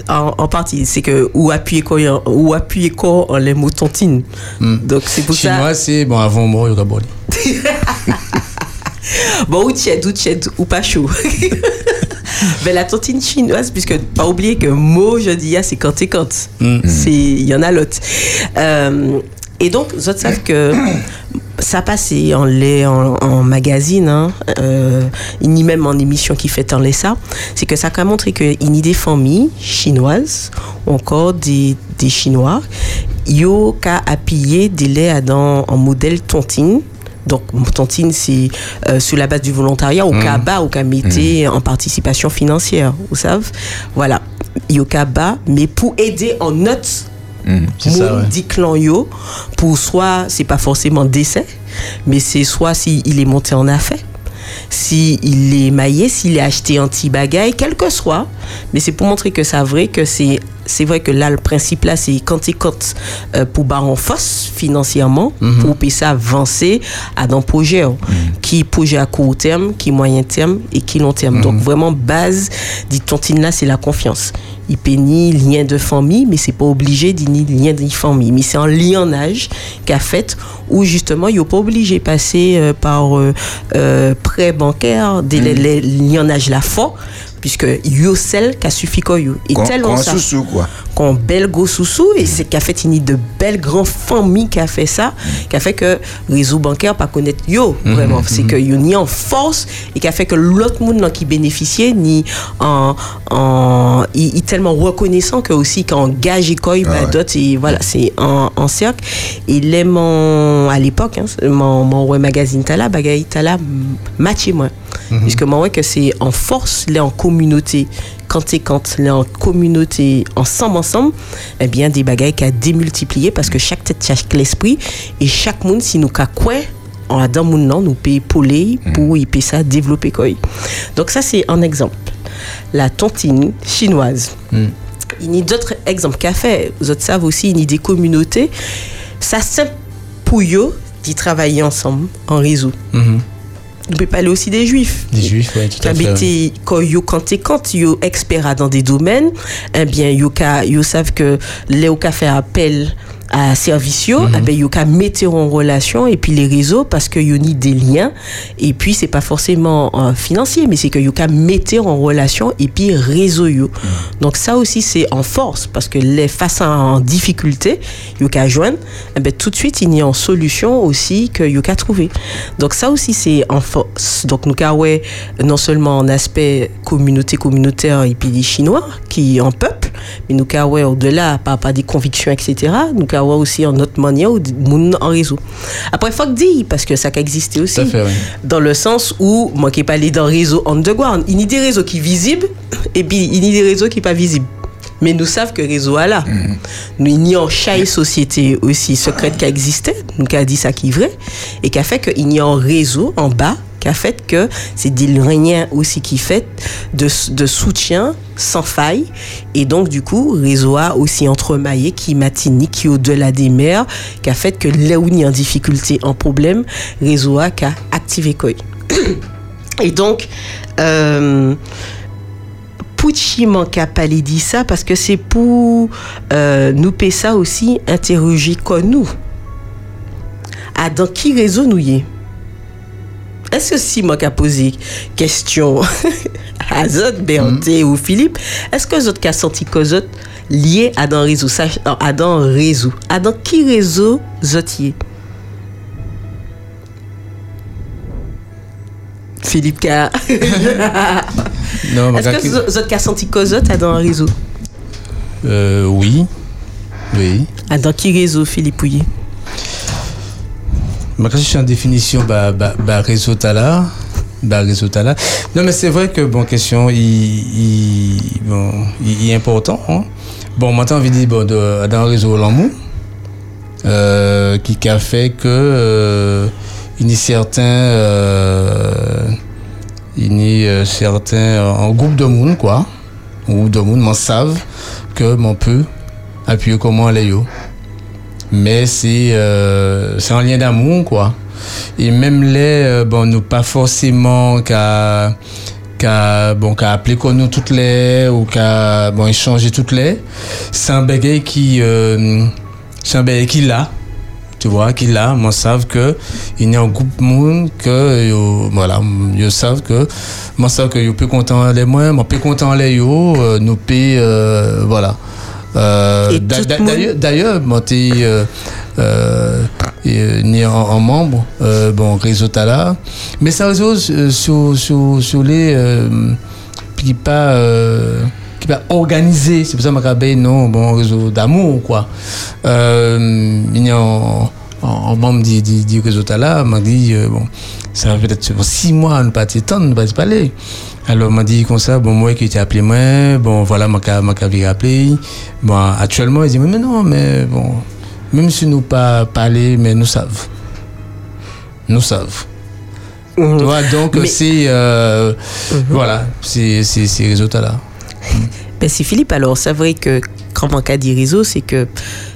S1: En, en partie, c'est que ou appuyer quoi, ou appuyer quoi en les mots tontine. Donc, c'est pour ça.
S4: Chinois, c'est bon, avant mort, il y a Bordeaux.
S1: Bon, ou tiède, ou tiède, ou pas chaud. Mais la tontine chinoise, puisque pas oublier que mot, je dis, ah, c'est quand et quand.
S4: Mm.
S1: C'est, il y en a l'autre. Euh, et donc, autres savent que ça passait en lait, en, en magazine, hein, euh, ni même en émission qui fait en lait ça, c'est que ça a montré qu'il y a des familles chinoises, ou encore des, des Chinois, yo ka appuyé des laits dans en modèle tontine. Donc, tontine, c'est euh, sur la base du volontariat, au cas bas, au cas metté en participation financière, vous savez. Voilà, yo ka bas, mais pour aider en notes moun
S4: ouais.
S1: dit clan yo pour soit c'est pas forcément décès mais c'est soit si il est monté en affaires si il est maillé s'il est acheté anti bagaille quel que soit mais c'est pour montrer que c'est vrai que c'est c'est vrai que là le principe là c'est quand tu comptes euh, pour baron force financièrement pour payer ça avancer à dans projet oh, qui projet à court terme qui moyen terme et qui long terme donc vraiment base dit tontine là c'est la confiance il ni lien de famille, mais c'est pas obligé d'y ni lien de famille. Mais c'est un lionnage qu'a fait où justement, il n'est pas obligé de passer euh, par euh, euh, prêt bancaire, des les, les la fort, puisque yo celle qu'a suffi quoi yo. Et tellement
S2: qu'on
S1: ça.
S2: sous-sous, quoi.
S1: Qu'on bel go sous et c'est qu'a fait une de belles grandes familles qui a fait ça, qui a fait que réseau bancaire pas connaître yo vraiment, c'est que yo ni en force et qui a fait que l'autre monde qui bénéficiait ni en en il, tellement reconnaissant que aussi quand gage bah, d'autres et voilà c'est en, cercle et les à l'époque hein, mon mon magazine tala bagaille tala matché moi puisque moi que c'est en force les en communauté. Quand t'es quand les en communauté ensemble ensemble eh bien des bagailles qui a démultiplié parce que chaque tête chaque l'esprit et chaque monde si nous quoi en adam moun nan nous paye épauler pour y payer ça développer quoi. Donc ça c'est un exemple. La tontine chinoise. Il y a d'autres exemples qu'a fait. Vous autres savez aussi il y a des communautés. Ça simple pour eux d'y travailler ensemble en réseau.
S4: Mhm.
S1: On peut parler aussi des juifs
S4: Des juifs, ouais, tout à fait.
S1: quand yo quand yo expert dans des domaines eh bien yo savent que les ka fait appel à servicio
S4: Mhm.
S1: eh bien yo ka mettre en relation et puis les réseaux parce que yo ni des liens et puis c'est pas forcément euh, financier mais c'est que yo ka mettre en relation et puis réseau yo
S4: Mhm.
S1: donc ça aussi c'est en force parce que les face à en difficulté yo ka joindre eh ben tout de suite il y a une solution aussi que yo ka trouver donc ça aussi c'est en force donc nous ka ouais non seulement en aspect communauté communautaire et puis les chinois qui en peuple mais nous ka ouais au-delà par par des convictions etc nous ka ouais aussi en autre manière ou moun en réseau après faut que dire parce que ça a existé aussi
S4: fait, oui.
S1: dans le sens où moi qui parler d'un réseau underground il y a des réseaux qui visibles et puis il y a des réseaux qui pas visibles mais nous savons que réseau est là. Nous, il y a en chaque société aussi secrète qui existait, nous qui a dit ça qui est vrai, et qui a fait qu'il y a un réseau en bas qui a fait que c'est des liens aussi qui fait de, soutien sans faille. Et donc du coup réseau a aussi entremaillé qui matini qui au-delà des mers qui a fait que là où il a en difficulté en problème réseau a qui a activé quoi et donc euh, Pucci manque à parler dit ça parce que c'est pour euh, nous payer aussi interroger comme nous. À dans qui réseau nous Est-ce que si moi qui a posé question à Zot, Béanté ou Philippe, est-ce que Zot qui a senti que Zot lié à dans réseau, ça, à dans réseau, à dans qui réseau Zot y est? Philippe qui a...
S4: Non,
S1: Est-ce que Zot Zot qui a senti que Zot a dans réseau?
S4: Euh, oui. Oui.
S1: Ah, dans qui réseau, Philippe Pouillet?
S4: Je suis en définition, bah, bah, bah réseau tala, bah, réseau tala. Non, mais c'est vrai que, bon, question, il, il, bon, il, est important, hein. Bon, maintenant, on dire, bon, de, dans le réseau Lamou, euh, qui, qui a fait que, euh, il y a certains, euh, il y a certains, en groupe de monde, quoi. Un groupe de monde, m'en savent que mon peut appuyer comment les yo mais c'est euh, c'est un lien d'amour quoi. Et même les euh, bon nous pas forcément qu'à qu'à bon qu'à appeler comme nous toutes les ou qu'à bon échanger toutes les. C'est un bagage qui euh, c'est un bagage qui l'a. Tu vois qui l'a. Moi savent que il y a un groupe monde que yo, voilà ils savent que moi savent que yo plus content les moi moi plus content les yo euh, nous paye euh, voilà euh, d'ailleurs moi t'es, euh, euh, ni en, en membre, euh, bon, réseau Tala. Mais ça réseau euh, sur, sur, sur les. Euh, qui pas. Qui pas organisé, c'est pour ça que je non, bon, réseau d'amour, quoi. Il y a en, en, en membre du, du, du réseau Tala, m'a dit, euh, bon, ça va peut-être six mois, ne pas t'étendre, ne pas se parler. Alors, m'a dit comme ça, bon, moi qui t'ai appelé moi, bon, voilà, m'a qu'à appelé. Bon, actuellement, il dit, mais non, mais bon, même si nous pas parler, mais nous savons. Nous savons. Tu vois, donc,
S1: Mais-
S4: c'est, euh, voilà, c'est, c'est, ces résultats-là.
S1: Ben, c'est Philippe. Alors, c'est vrai que quand on dit réseau, c'est que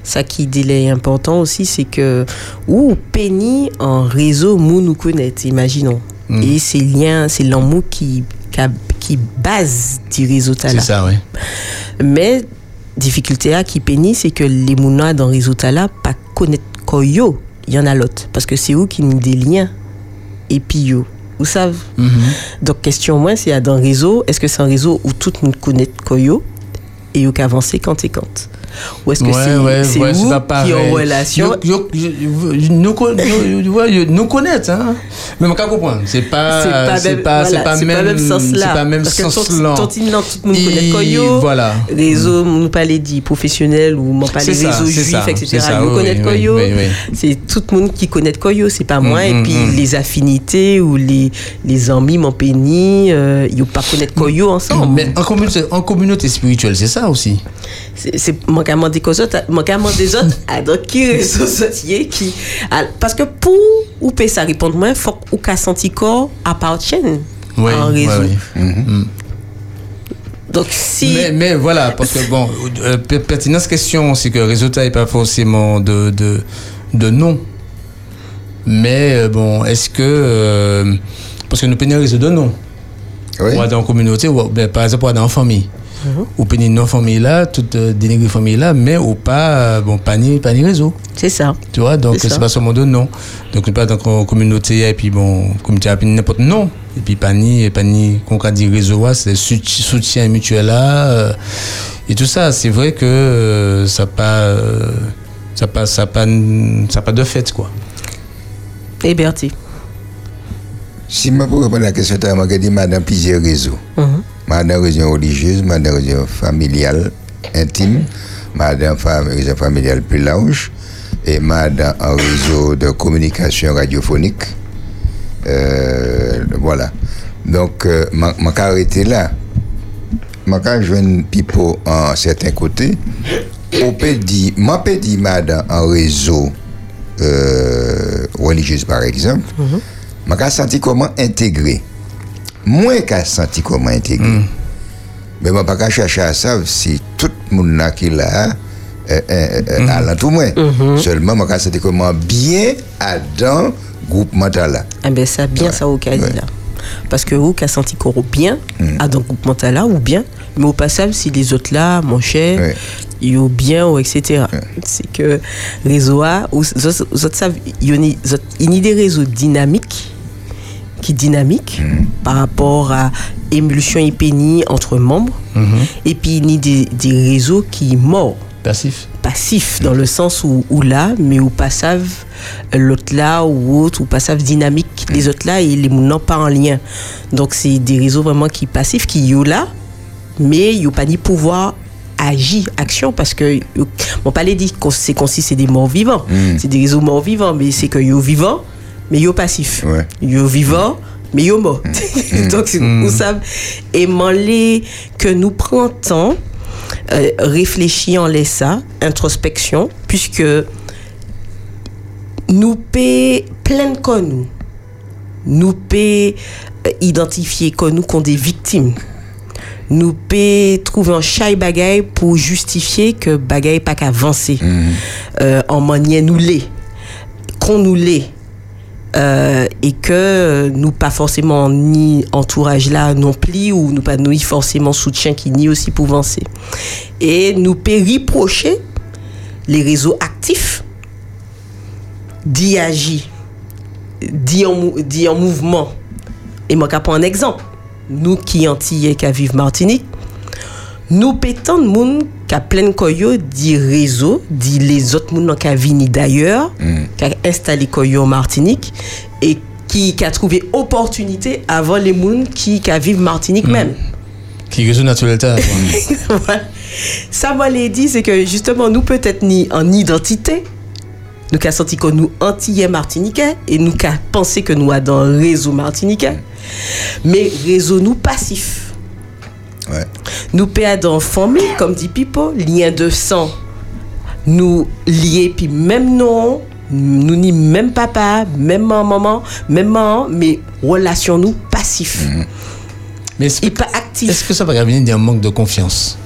S1: ça qui est important aussi, c'est que ou Penny en réseau, nous nous connaît, imaginons.
S4: Mm.
S1: Et c'est lien, c'est l'amour qui, qui, base du réseau
S4: C'est ça, oui.
S1: Mais difficulté à qui Penny, c'est que les mouna dans réseau Tala pas connaître Koyo, il y en a l'autre. Parce que c'est où qui nous des liens. Et puis yo. Vous savez
S4: Mhm.
S1: donc, question moins, c'est dans le réseau, est-ce que c'est un réseau où tout le monde connaît Koyo et où qu'avancer quand et quand Ou est-ce que c'est
S4: ouais,
S1: c'est
S4: ouais,
S1: vous
S4: pas
S1: qui est en relation?
S4: Yo- yo- yo- yo- nous, nous connaître, hein. Mais on peut comprendre. C'est pas,
S1: C'est pas
S4: c'est
S1: même-
S4: pas, pas même,
S1: pas même sens-là.
S4: c'est pas même sens là.
S1: tant il tout le monde connaît.
S4: Voilà.
S1: Réseau, nous parler dit professionnel ou m'en parler
S4: C'est ça,
S1: réseau
S4: c'est
S1: juif,
S4: ça,
S1: etc. Nous Koyo. C'est tout le monde qui connaît Koyo, c'est pas moi.
S4: Mm,
S1: et
S4: mm,
S1: puis
S4: mm.
S1: les affinités ou les, les amis, mon péni, euh, ils pas connaître Koyo ensemble.
S4: Mais en communauté, en communauté spirituelle, c'est ça aussi?
S1: C'est- c'est des causes autres, manquement des autres, à donc qui réseau social qui. à- parce que pour ou peut ça répondre moins, faut ou qu'à senti corps appartienne
S4: Oui,
S1: en réseau.
S4: ouais, oui. Mm.
S1: Donc si.
S4: Mais, mais voilà, parce que bon, euh, per- pertinence question, c'est que le résultat n'est pas forcément de, de, de nom. Mais euh, bon, est-ce que. euh, parce que nous réseau de nom.
S2: Oui.
S4: Ou dans la communauté, ou, ben, par exemple, ou dans la famille. Ou peignons une famille là, toute euh, dénigrée famille là, mais ou pas, euh, bon, pas ni, pas ni réseau.
S1: C'est ça.
S4: Tu vois, donc
S1: C'est
S4: pas seulement de nom. Donc nous pas dans communauté, et puis bon, comme tu as n'importe nom. Et puis pas ni, pas ni, qu'on a dit réseau, c'est soutien soutien mutuel là. euh, et tout ça, c'est vrai que euh, ça pas, euh, ça pas, ça pas, ça pas de fait, quoi.
S1: Et Bertie.
S2: Si je peux répondre à la question, tu as dit madame plusieurs réseaux.
S1: Mhm.
S2: Madame région religieuse, madame région familiale intime, madame fam- région familiale plus large, et madame un réseau de communication radiophonique. Euh, voilà. Donc, euh, ma ma arrêté là. Ma joindre pipo en certains côtés. On peut dire, peut dire madame un réseau euh, religieuse par exemple. Je me senti comment intégrer. Intégrer. Mais je ne pas chercher à ça si tout le monde là qui l'a je me senti comment bien à dans le groupe mental là.
S1: Ah ben ça, bien ça au cas dit là. Parce que vous qui a senti qu'on est bien, à dans le groupe mental là, ou bien, mais au passage, si les autres là, mon cher,
S2: Ouais.
S1: ils ont bien, ou etc. C'est que réseau A, ou les autres les autres savent, il y qui dynamique par rapport à émulsion et pénis entre membres, et puis il y a des, des réseaux qui morts
S4: Passif.
S1: passif dans le sens où, où là, mais où passave euh, l'autre là ou autre, ou passave dynamique. Les autres là et les n'ont pas en lien. Donc c'est des réseaux vraiment qui passifs, qui y là, mais il a pas ni pouvoir agir, action, parce que, bon, pas les dit que c'est concis, c'est des morts vivants. C'est des réseaux morts vivants, mais c'est que yo vivant, mais yo passif.
S2: Ouais.
S1: Yo vivant, mais yo mort. Donc, c'est- vous savez, et les que nous prenons temps, euh, réfléchir en laissant, introspection, puisque nous paie plein de nous. Nous paie euh, identifier que nous qu'on des victimes. Nous paie trouver un chai bagaille pour justifier que bagaille pas qu'avancer. Euh, en manière nous l'est. Qu'on nous l'est. Euh, et que nous pas forcément ni entourage là non plus ou nous pas nous forcément soutien qui ni aussi pour avancer. Et nous peut reprocher les réseaux actifs d'y agir d'y en, en mouvement. Et moi prendre un exemple nous qui antillais qui vivent Martinique nous pétons de monde Qu'a plein koyo dit réseau, dit les autres moun qui a vini d'ailleurs, qui a installé koyo en Martinique et qui, qui a trouvé opportunité avant les moun qui, qui a vivent Martinique même.
S4: Qui réseau naturel ta.
S1: Voilà. Ça, moi, les dit, c'est que justement, nous, peut-être ni en identité, nous qu'a senti que nous antillais martiniquais et nous qu'a pensé que nous a dans un réseau martiniquais, mais réseau nous passif.
S2: Ouais.
S1: Nous paie dans famille, comme dit Pipo, lien de sang. Nous liés, puis même non, nous ni même papa, même maman, même maman, mais relation nous passif.
S4: Mais est-ce
S1: Et
S4: que,
S1: pas actif.
S4: est-ce que ça va venir d'un manque de confiance?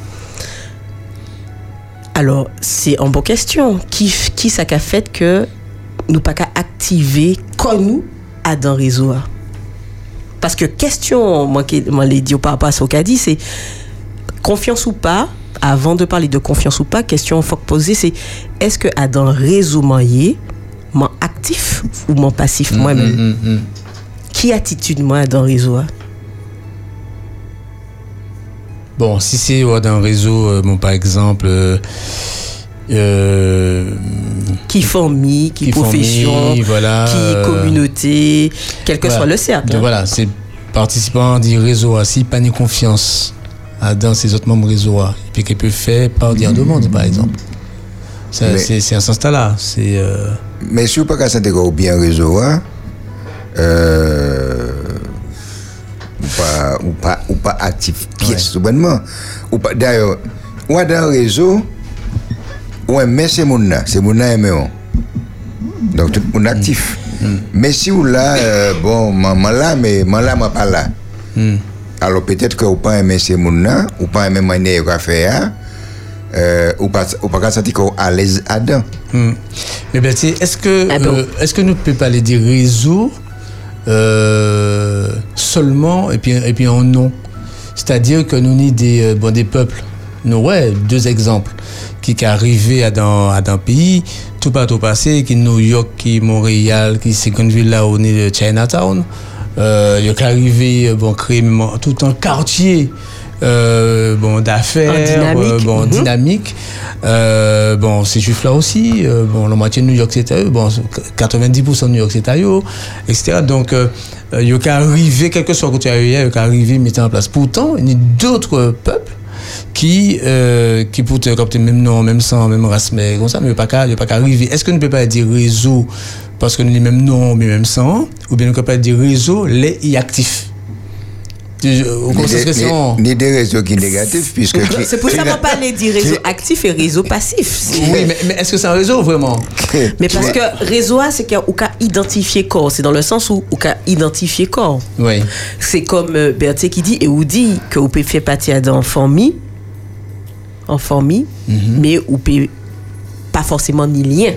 S1: Alors, c'est une bonne question. Qui, qui ça qu'a fait que nous pas qu'à activer comme nous à dans le réseau? Parce que question, moi, les dire par rapport à ce qu'a dit, c'est confiance ou pas. Avant de parler de confiance ou pas, question faut que poser, c'est est-ce que à dans réseau moi actif ou moi passif moi-même?
S4: Hum, hum.
S1: Qui attitude moi dans le réseau hein?
S4: Bon, si c'est dans réseau, euh, bon, par exemple, euh, euh,
S1: Qui famille, qui,
S4: Qui
S1: profession,
S4: famille, voilà,
S1: qui
S4: euh,
S1: communauté, quel que
S4: voilà.
S1: soit le cercle.
S4: Donc
S1: hein.
S4: voilà, c'est participant du réseau, si pas ni confiance dans ses autres membres réseau, et puis qu'il peut faire par dire de monde, par exemple. C'est un sens là. C'est euh,
S2: Mais si vous pas qu'on bien réseau, euh, ou pas, ou pas, ou pas actif pièce. Ou pas, d'ailleurs, ou dans le réseau, ou mais c'est mon là, c'est mon là aimé on. Donc tout le monde actif. Mais si ou là, euh, bon, maman là, mais maman là, moi pas là.
S4: hmm.
S2: Alors peut-être que ou pas aimer ces moun là, ou pas aimer manière qu'on fait, hein, euh, ou pas, ou pas sentir qu'on à l'aise dedans.
S4: Hmm. Mais ben, sais, est-ce que,
S1: Ah bon.
S4: euh, est-ce que nous ne pouvons pas parler des réseaux euh, seulement et puis, et puis en nom? C'est-à-dire que nous ni des, euh, bon, des peuples, nous, ouais, deux exemples, qui qui arrivé à dans, à dans pays, tout pas tout passé, qui New York, qui Montréal, qui seconde ville là au nez de Chinatown, euh, il y a arrivé, bon, créer même tout un quartier, euh, bon, d'affaires,
S1: dynamique.
S4: euh, bon,
S1: Mhm.
S4: dynamique. Euh, bon, ces juifs-là aussi, euh, bon, la moitié de New York, c'est à eux, bon, 90% de New York, c'est à eux, etc. Donc, euh, euh, il y a qu'à arriver, quel que soit le côté aérien, il y a qu'à arriver, mettre en place. Pourtant, il y a d'autres peuples qui, euh, qui pour te capter même nom, même sang, même race, mais comme ça, mais il n'y a pas qu'à pas qu'à arriver. Est-ce que nous ne peut pas dire réseau parce que nous avons même nom, mais même sang, ou bien ne peut pas dire réseau, les y actifs? Tu- Au
S2: Ni des- réseaux qui négatifs, puisque.
S1: C'est pour ça qu'on parlait du réseau actif et réseau passif.
S4: Oui, mais, mais est-ce que c'est un réseau vraiment?
S1: Mais parce que réseau, A, c'est qu'il y a ou qu'à identifier corps. C'est dans le sens où ou qu'à identifier corps.
S4: Oui.
S1: C'est comme euh, Berthier qui dit, et ou dit que vous pouvez faire partie d'un famille, en famille,
S4: Mhm.
S1: mais pouvez pas forcément ni lien.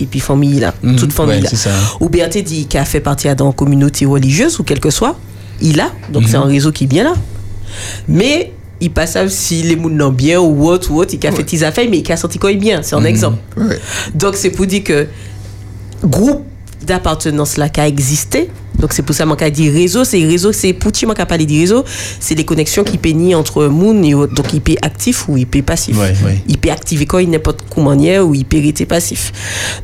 S1: Et puis famille là,
S4: Mhm,
S1: toute famille
S4: ouais,
S1: là. Ou Berthier dit qu'il a fait partie d'une communauté religieuse ou quel que soit, il a. Donc
S4: Mhm.
S1: c'est un réseau qui est bien là. Mais il passe à si les gens n'ont bien ou autre ou autre, il a fait des affaires, mais il a senti quoi bien. C'est un exemple.
S2: Ouais.
S1: Donc c'est pour dire que groupe d'appartenance là qui a existé. Donc c'est pour ça qu'on dit réseau, c'est réseau, c'est pour qui a parlé de réseau, c'est les connexions qui pénient entre moun et autres. Donc il peut actif ou il peut passif.
S4: Ouais, ouais.
S1: Il peut activer quoi, il n'importe manière ou il peut rester passif.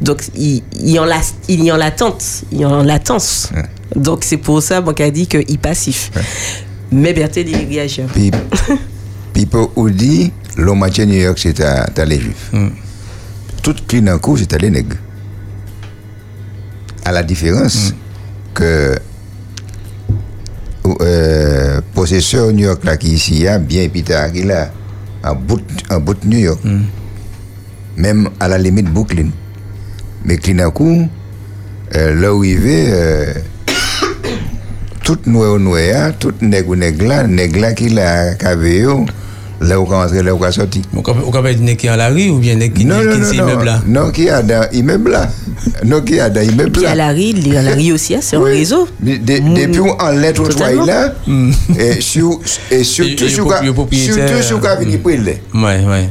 S1: Donc il, il y en la, il y en latente, il y en latence. Donc c'est pour ça qu'on a dit qu'il est passif. Mais Berthe il réagit.
S2: Puis, puis pour ou dit, l'homme à New York, c'est à, les juifs.
S4: Mm.
S2: Tout Clignancourt, c'est à les nègres. À la différence que euh, possesseur New York là qui ici a bien puis t'as qui là en bout en bout de New York. Même à la limite Brooklyn. Mais Clignancourt euh, là où il va euh, tout noir noir tout nègre nègre là nègre là qui l'a cavé yo, là où on rentre là où on sorti
S4: On peut on peut dire qui est en la rue ou bien qui
S2: non non
S4: qui
S2: non
S4: c'est
S2: non
S4: immeuble là
S2: non qui a dans immeuble là non qui a dans immeuble
S1: Puis
S2: là
S1: à la rue, il est à la rue aussi, hein, c'est un
S2: Oui.
S1: réseau.
S2: De- de-
S1: Mm.
S2: Depuis où en lettre au
S1: Totalement.
S2: là, et, sur, et surtout sur
S4: le propri- propriétaire.
S2: surtout sur Kavini Prele.
S4: Ouais, ouais.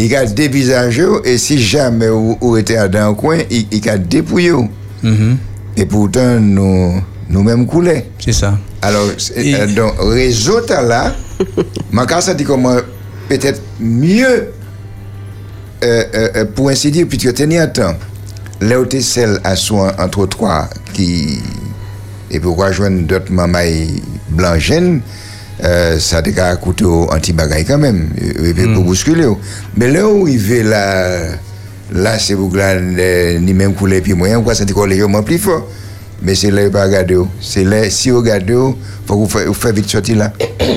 S2: Il a dévisagé et si jamais ou, ou était dans un coin, il, a dépouillé.
S4: Mhm.
S2: Et pourtant, nous, nous-mêmes coulés.
S4: C'est ça.
S2: Alors,
S4: Et-
S2: euh, donc, réseau là, ma casse dit comment peut-être mieux, euh, euh, euh, pour ainsi dire, puisque tenir un temps, là où celle à soi entre trois qui, et pour rejoindre d'autres mamans blanches, euh, ça te a coûté au anti-bagaille quand même, il veut pour bousculer. Mais là où il veut là, là c'est pour que ni même couler puis moyen, quoi, ça te colle légèrement plus fort. Mais c'est là, il pas regarder. C'est là, si vous regardez, oh, faut que vous fa- vous faites vite sortir là.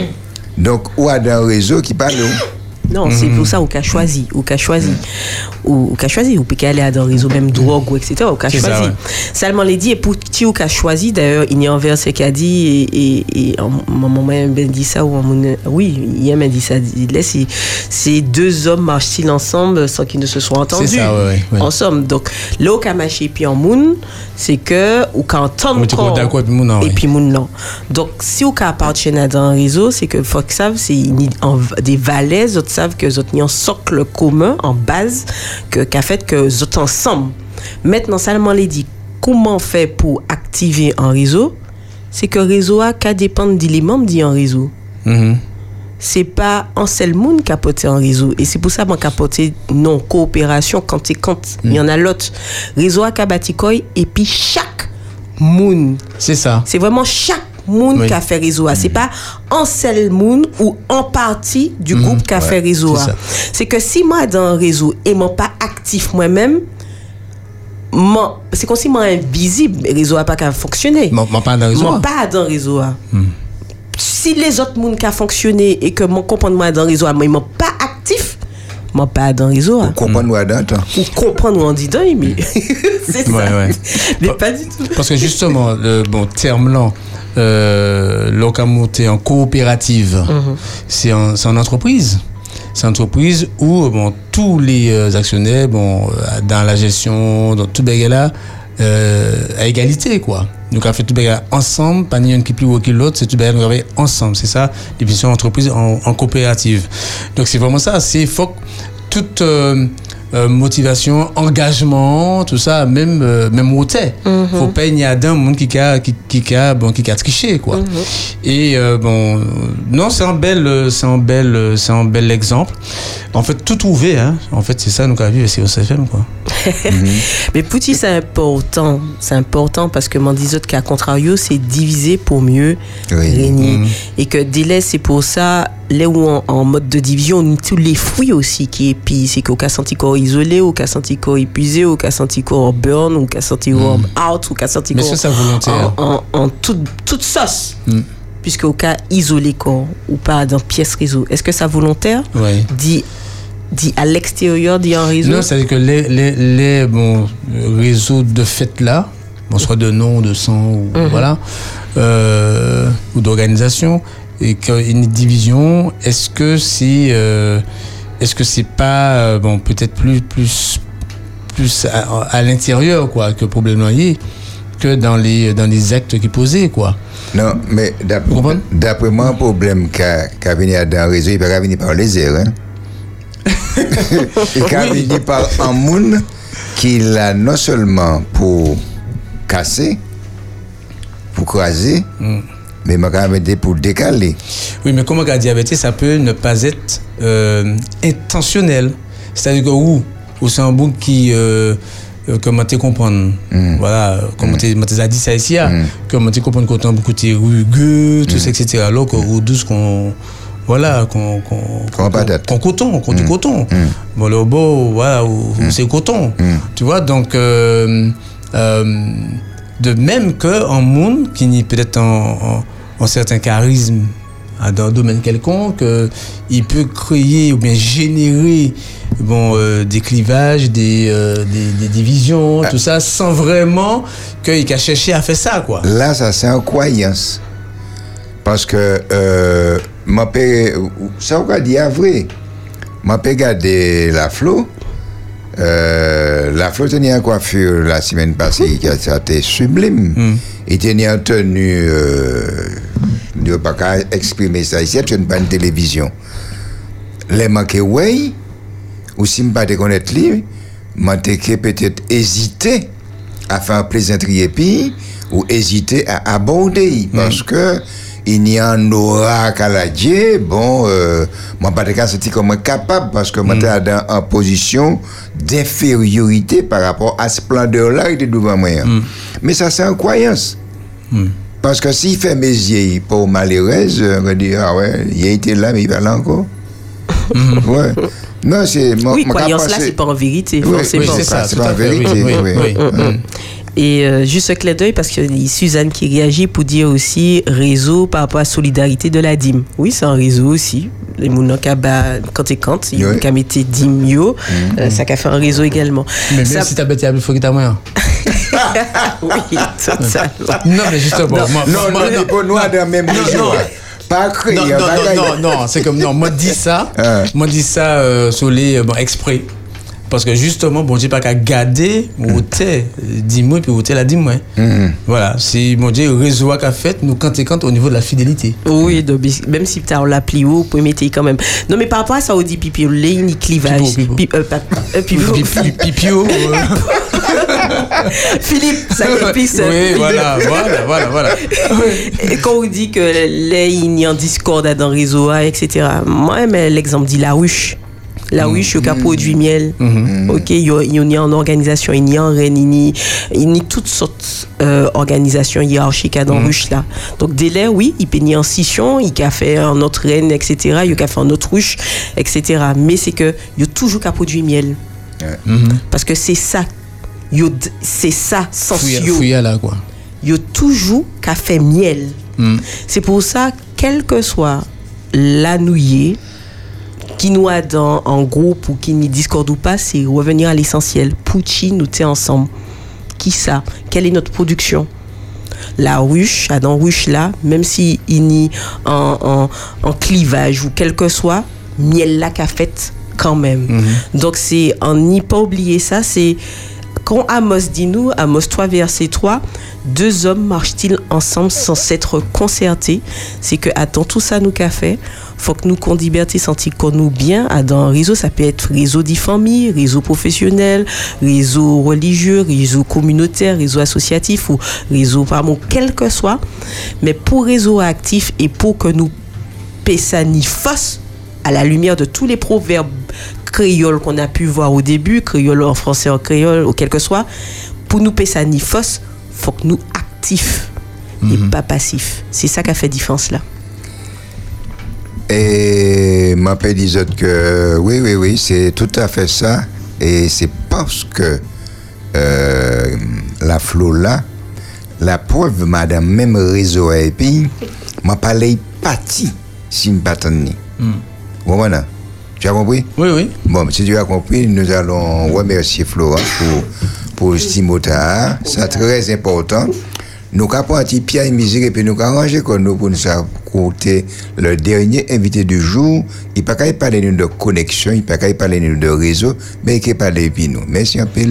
S2: Donc, ou à un réseau qui parle.
S1: Non, c'est pour ça ou qu'a choisi, ou qu'a choisi, ou, qu'a choisi, ou peut aller dans le réseau même drogue ou etc. Ou qu'a
S4: C'est ça,
S1: choisi. Seulement les dit et pour qui ou qu'a choisi d'ailleurs il y a un verset qui a dit et, et, et en même ben dit ça ou en oui il y a dit ça il laisse si ces deux hommes marchent-ils ensemble sans qu'ils ne se soient entendus?
S4: C'est ça, ouais, ouais, ouais.
S1: ensemble donc là qu'a marché puis en moun c'est que ou qu'a
S4: non,
S1: et puis moun non donc si ou qu'a appartient à un réseau c'est que faut que savent c'est en- des valets autres savent que autres ont un socle commun en base que qu'a fait que les autres ensemble maintenant seulement les dit comment on fait pour activer un réseau? C'est que réseau a qu'à dépendre des membres d'un réseau
S4: Mhm.
S1: c'est pas un seul monde qui a porté un réseau. Et c'est pour ça qu'on a porté non coopération quand et quand. Il y en a l'autre. Réseau à Kabatikoy et puis chaque monde.
S4: C'est ça.
S1: C'est vraiment chaque
S4: Oui.
S1: qui a fait réseau. C'est pas un seul monde ou en partie du groupe qui a fait réseau.
S4: c'est
S1: que si moi dans un réseau et moi pas actif moi-même, moi- c'est comme si moi invisible, le réseau a pas qu'à fonctionner.
S4: Moi, pas dans le réseau.
S1: Moi pas dans le réseau. ah. Si les autres monde qui a fonctionné et que mon moi dans le réseau, moi ils m'ont pas moi pas dans réseau. ah.
S2: Comprendre ou dans temps.
S1: Ou comprendre ou en disant, mais c'est ça.
S4: Ouais, ouais.
S1: Mais pas du tout.
S4: Parce que justement, le bon terme là, euh, locamonté en coopérative, c'est en, c'est en entreprise. C'est une entreprise où bon, tous les euh, actionnaires, bon, euh, dans la gestion, dans tout bagage là, euh, à égalité quoi. Donc on fait tout bagage ensemble, pas ni un qui plus haut que l'autre, c'est tout bagage nous travaille ensemble. C'est ça, définition d'entreprise en, en coopérative. Donc c'est vraiment ça. C'est faut que toute euh, euh, motivation, engagement, tout ça, même euh, même hauteur. Faut pas y a d'un monde qui a qui, qui a bon qui a triché quoi. Et euh, bon non, c'est un bel euh, c'est un bel c'est un bel exemple. En fait tout trouvé hein. En fait, c'est ça nous avons vu c'est au CFM quoi.
S1: Mais Pouti, c'est important? C'est important parce que m'en disait qu'à contrario, c'est diviser pour mieux
S2: Oui.
S1: régner. Et que délai, c'est pour ça, là où en, en mode de division, tous les fruits aussi qui est puis c'est qu'au cas senti corps isolé, au cas senti corps épuisé, au cas senti corps burn, au cas senti corps out, au cas senti corps en, en, en toute, toute sauce. Puisque au cas isolé corps ou pas dans pièce réseau, est-ce que ça volontaire?
S4: Ouais.
S1: dit, dit à l'extérieur d'un réseau?
S4: Non, c'est-à-dire que les, les, les bon, réseaux de fêtes là, bon, soit de nom, de sang, ou, voilà, euh, ou d'organisation, et a une division, est-ce que c'est euh, est-ce que c'est pas euh, bon peut-être plus plus plus à, à l'intérieur quoi que problème est, que dans les dans les actes qui posaient quoi?
S2: Non, mais d'après moi, un problème qu'a qu'a venu dans le réseau, il pas venir par les airs. Hein? il peut venir par un monde qui l'a non seulement pour casser, pour craser, mais m'a même pour décaler.
S4: Oui, mais comment diabète, ça peut ne pas être euh, intentionnel? C'est-à-dire que ou, ou c'est un bout qui euh, euh, comment tu comprendre? Voilà euh, comment tu as dit ça ici ah, comment tu comprendre quand beaucoup de rugueux tout ça etc alors que ou douce qu'on voilà qu'on qu'on
S2: Qu'on patate.
S4: qu'on coton qu'on du coton. Bon le beau voilà c'est coton. Tu vois donc euh, euh, de même que un monde qui n'est peut-être en, en, en certain charisme dans un domaine quelconque, euh, il peut créer ou bien générer bon, euh, des clivages, des, euh, des, des divisions, tout ça, sans vraiment qu'il a cherché à faire ça, quoi.
S2: Là, ça, c'est une croyance. Parce que, mon père, ça, on va dire vrai. Mon père la flot. Euh, la flot tenait une coiffure la semaine passée, qui a été sublime. Il tenait une tenue, euh, ne pas exprimer ça ici, c'est une bonne télévision. Les manqués, oui, ou si je ne pas connaître lui, je peut-être hésiter à faire plaisanterie puis ou hésiter à aborder parce que il y a un aura caladier, bon, euh, moi, pas de cas, c'était comme capable parce que moi, j'étais dans en position d'infériorité par rapport à ce splendeur-là, il était devant moi. Mais ça, c'est une croyance. Parce que s'il fait mes yeux pour malheureuse, on va dire, ah ouais, il a été là, mais il va là encore. ouais. Non, c'est.
S1: Oui, croyance là, c'est pas en vérité,
S2: Oui,
S1: forcément.
S2: oui, c'est ça, c'est pas en vérité.
S4: oui,
S2: oui.
S4: oui.
S1: Et euh, juste un clin d'œil parce que y a Suzanne qui réagit pour dire aussi réseau par rapport à solidarité de la dîme. Oui, c'est un réseau aussi. Les qui quand et quand, ils ont mis dîme yo, euh, ça a fait un réseau également.
S4: Mais
S1: Ça-
S4: même si t'as bêté, il faut que t'as moyen.
S1: oui, totalement.
S4: Non, mais justement, moi,
S2: Non,
S4: moi-
S2: non,
S4: moi-
S2: non, pas nous dans la même
S4: Non,
S2: région.
S4: non.
S2: hein. Pas créé.
S4: non,
S2: hein,
S4: non, non, non, non, c'est comme non, moi dis ça,
S2: Ah.
S4: moi dis ça euh, sur les euh, bon, exprès. Parce que justement, bon Dieu pas qu'à garder ou t'es, dis-moi, puis ou t'es la dis-moi. Voilà, c'est mon Dieu, réseau qu'a fait, nous quand et quand au niveau de la fidélité.
S1: Oui, même si tu as l'appli haut, vous pouvez mettre quand même. Non, mais par rapport à ça, on dit pipi, les ni clivage.
S4: Pipio. euh,
S1: Philippe, ça épice.
S4: oui, voilà, voilà, voilà, voilà.
S1: Et quand on dit que les il y a en discorde dans le réseau, etc. Moi, mais l'exemple dit la ruche. La ruche, il y a produit miel. Ok, il y a- il y a en organisation, il y a en reine, il a toutes sortes d'organisations hiérarchiques dans la ruche là. Donc, délai, oui, il peut en scission, il a fait un autre reine, etc. Il a fait un autre ruche, etc. Mais c'est que il y a toujours qu'à produit miel. Parce que c'est ça. Yo C'est ça, sans yo
S4: fouilla là, quoi.
S1: il y a toujours qu'à faire miel. C'est pour ça, quel que soit la nouillée, qui nous a dans en groupe ou qui nous discorde ou pas, c'est revenir à l'essentiel. Pucci, nous t'es ensemble. Qui ça? Quelle est notre production? La ruche, à dans ruche là, même si il n'y en, en, en clivage ou quel que soit, miel là qu'a fait quand même. Donc c'est en n'y pas oublier ça, c'est quand Amos dit nous, Amos 3 verset 3, deux hommes marchent-ils ensemble sans s'être concertés? C'est que attends tout ça nous qu'a fait, faut que nous qu'on liberté sentir qu'on nous bien. Dans un réseau, ça peut être réseau de famille, réseau professionnel, réseau religieux, réseau communautaire, réseau associatif ou réseau pardon, quel que soit. Mais pour réseau actif et pour que nous ni face à la lumière de tous les proverbes créoles qu'on a pu voir au début, créole en français, en créole, ou quel que soit, pour nous ni fausse, faut que nous actifs et pas passifs. C'est ça qui a fait différence là.
S2: Et m'a pas autres que oui, oui, oui, c'est tout à fait ça. Et c'est parce que euh, la flot là, la preuve, madame, même réseau et puis, m'a parlé parti si m'a pas tenu. Bon, voilà. Tu as compris?
S4: Oui, oui.
S2: Bon, si tu as compris, nous allons remercier Florent pour, pour ce Timotha. C'est très important. Nous avons un petit pied et musique et puis nous avons arrangé pour nous écouter le dernier invité du jour. Il peut pas parler de connexion, il ne peut pas parler de réseau, mais il peut parler de nous. Merci un peu.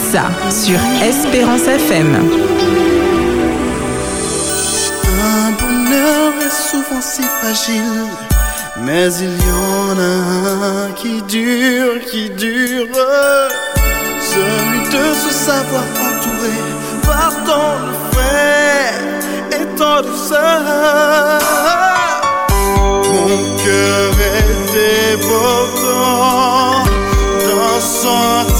S7: Pédissa sur Espérance FM.
S11: Un bonheur est souvent si fragile, mais il y en a un qui dure, qui dure. Celui de se savoir entouré par tant de frères et tant de. Mon cœur est débordant d'un sentiment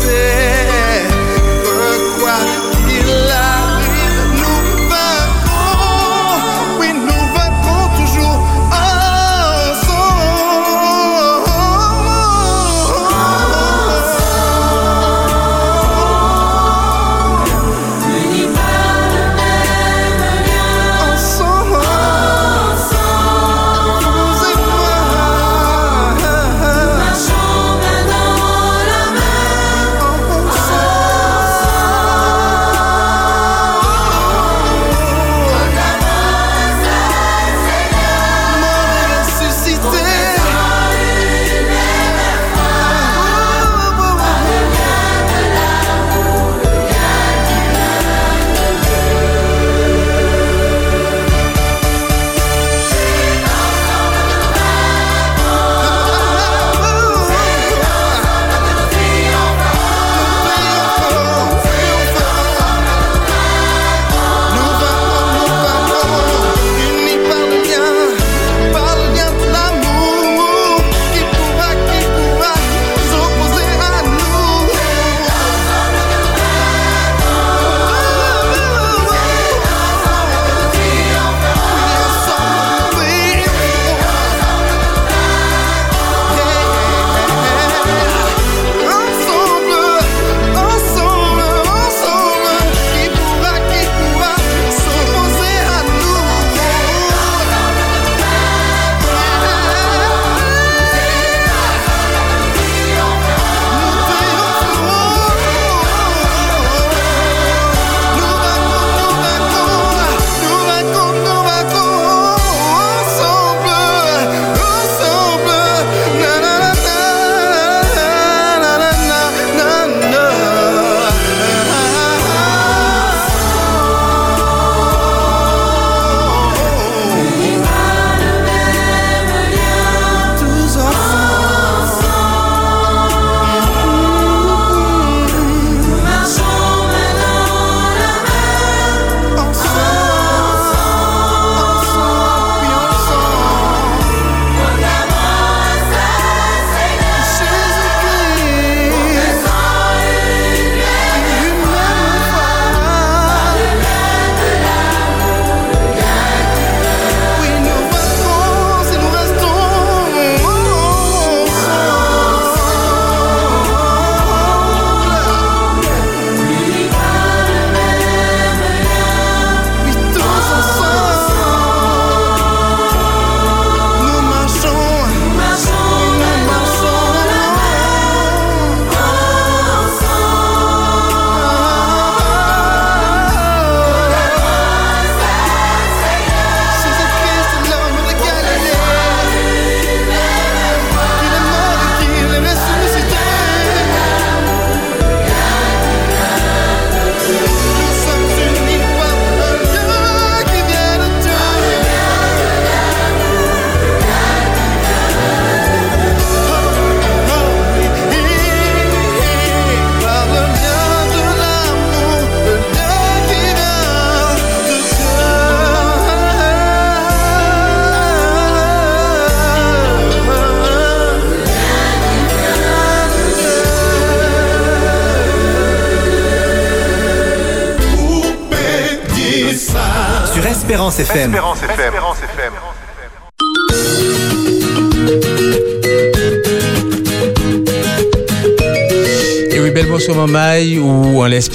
S4: say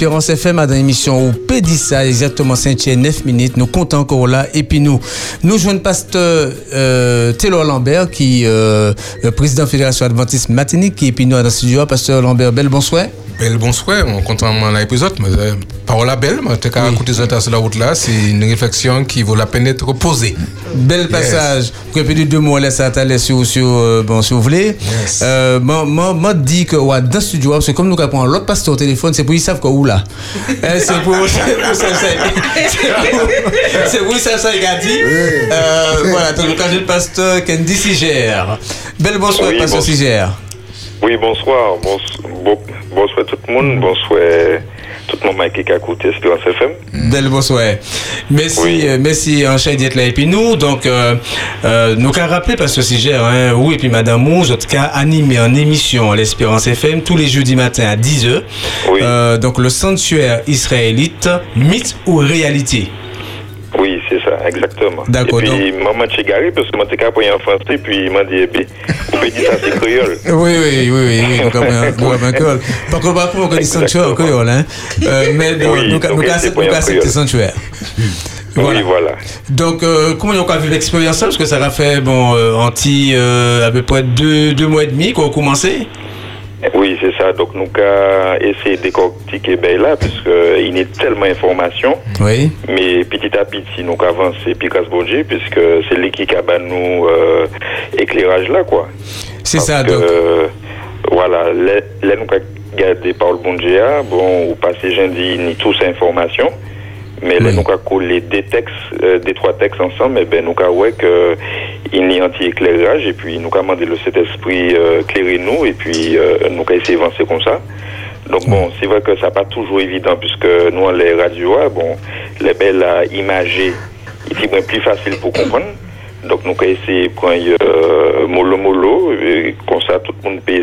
S4: ou en l'Espérance FM dans l'émission ou Pédissa, exactement 5 9 minutes. Nous comptons encore là. Et puis nous, nous jouons pasteur euh, Taylor Lambert, qui euh, le président de la Fédération Adventiste Matinique, qui est puis nous dans le studio. Pasteur Lambert, bel bonsoir.
S12: Bel bonsoir, on compte à l'épisode, mais euh, parole à belle, mais t'as qu'à écouter ça sur la route là, c'est une réflexion qui vaut la peine d'être posée.
S4: Bel passage. Vous pouvez dire deux mots, laisse ça t'aller sur, sur, euh, bon, si vous voulez. Euh, moi, moi, moi, dis que, ouais, dans le studio, parce que comme nous avons l'autre pasteur au téléphone, c'est pour qu'ils savent que où là. Eh, c'est pour, c'est pour ça, c'est c'est pour- c'est pour ça, ça, il a dit. Euh, voilà, donc, quand j'ai le pasteur Candy Sigère. Bel bonsoir,
S13: Oui,
S4: pasteur
S13: bon-
S4: Sigère.
S13: Oui, bonsoir. Bons- bon- bonsoir tout le monde. Bonsoir a écouté Espérance FM.
S4: Bel bonsoir. Merci, euh, merci Enchaîne d'être là. Et puis nous, donc, euh, euh, nous qu'à rappeler, parce que si j'ai, hein, oui, et puis Madame Mouze, en tout cas, animé en émission à l'Espérance FM tous les jeudis matins à 10h. Euh, donc, le sanctuaire israélite, mythe ou réalité?
S13: Oui, c'est ça, exactement.
S4: D'accord,
S13: Et puis, maman t'ai garé parce que moi, capable en français, puis il m'a dit, eh bien, ça, c'est créole.
S4: Oui, oui, oui, oui, oui, nous avons un- avons col. Par contre, par contre, on dit sanctuaire en créole, hein. Euh, mais
S13: Oui,
S4: nous, accepter
S13: créole.
S4: sanctuaire.
S13: Oui, voilà.
S4: Donc, euh, comment on a vu l'expérience Parce que ça a fait, bon, euh, anti, euh, à peu près deux, deux mois et demi qu'on a commencé.
S13: Oui, c'est ça. Donc, nous avons essayé de décortiquer ben là, parce qu'il y a tellement d'informations.
S4: Oui.
S13: Mais petit à petit, nous avons avancé, puis grâce bon Dieu, puisque c'est lui qui a ben, nous euh, éclairage là, quoi.
S4: C'est ça,
S13: que,
S4: donc.
S13: euh, voilà, là, nous avons gardé par le bon Dieu, ah, bon, ou passé jeudi, ni tous informations. Mais là, nous avons collé des textes, euh, des trois textes ensemble, et ben, nous avons ouais que il y a un anti-éclairage, et puis nous avons demandé le Saint-Esprit euh, éclairer nous, et puis euh, nous avons essayé d'avancer comme ça. Donc bon, c'est vrai que ça n'est pas toujours évident, puisque nous, les radios, ah, bon, les belles à imager, c'est bien plus facile pour comprendre. Donc nous avons essayé de prendre euh, mollo mollo, comme ça tout le monde peut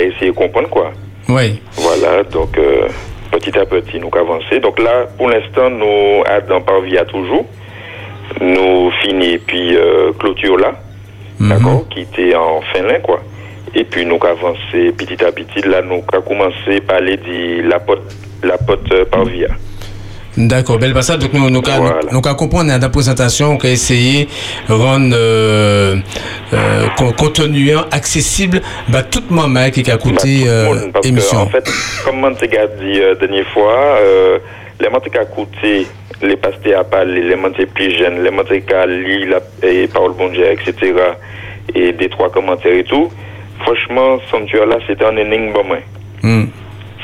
S13: essayer de comprendre quoi.
S4: Oui.
S13: Voilà, donc petit à petit nous avons avancé. Donc là, pour l'instant, nous dans Parvia toujours. Nous finissons puis euh, clôture là, d'accord, qui était en Finlande quoi. Et puis nous avons avancé petit à petit. Là, nous avons commencé à parler de la pote, la pote euh.
S4: D'accord, bel passage. Donc, nous, nous, nous, nous, nous comprendre dans la présentation, on a essayé de rendre euh, euh, con- contenu accessible à tout le monde hein, qui a écouté euh,
S13: Parce
S4: émission.
S13: que, en fait, comme on t'a dit euh, dernière fois, euh, les gens qui ont écouté les pasteurs à parler, les gens plus jeunes, les gens qui ont lu la et parole bon Dieu, etc., et des trois commentaires et tout, franchement, Sanctuaire là, c'était un énigme pour moi.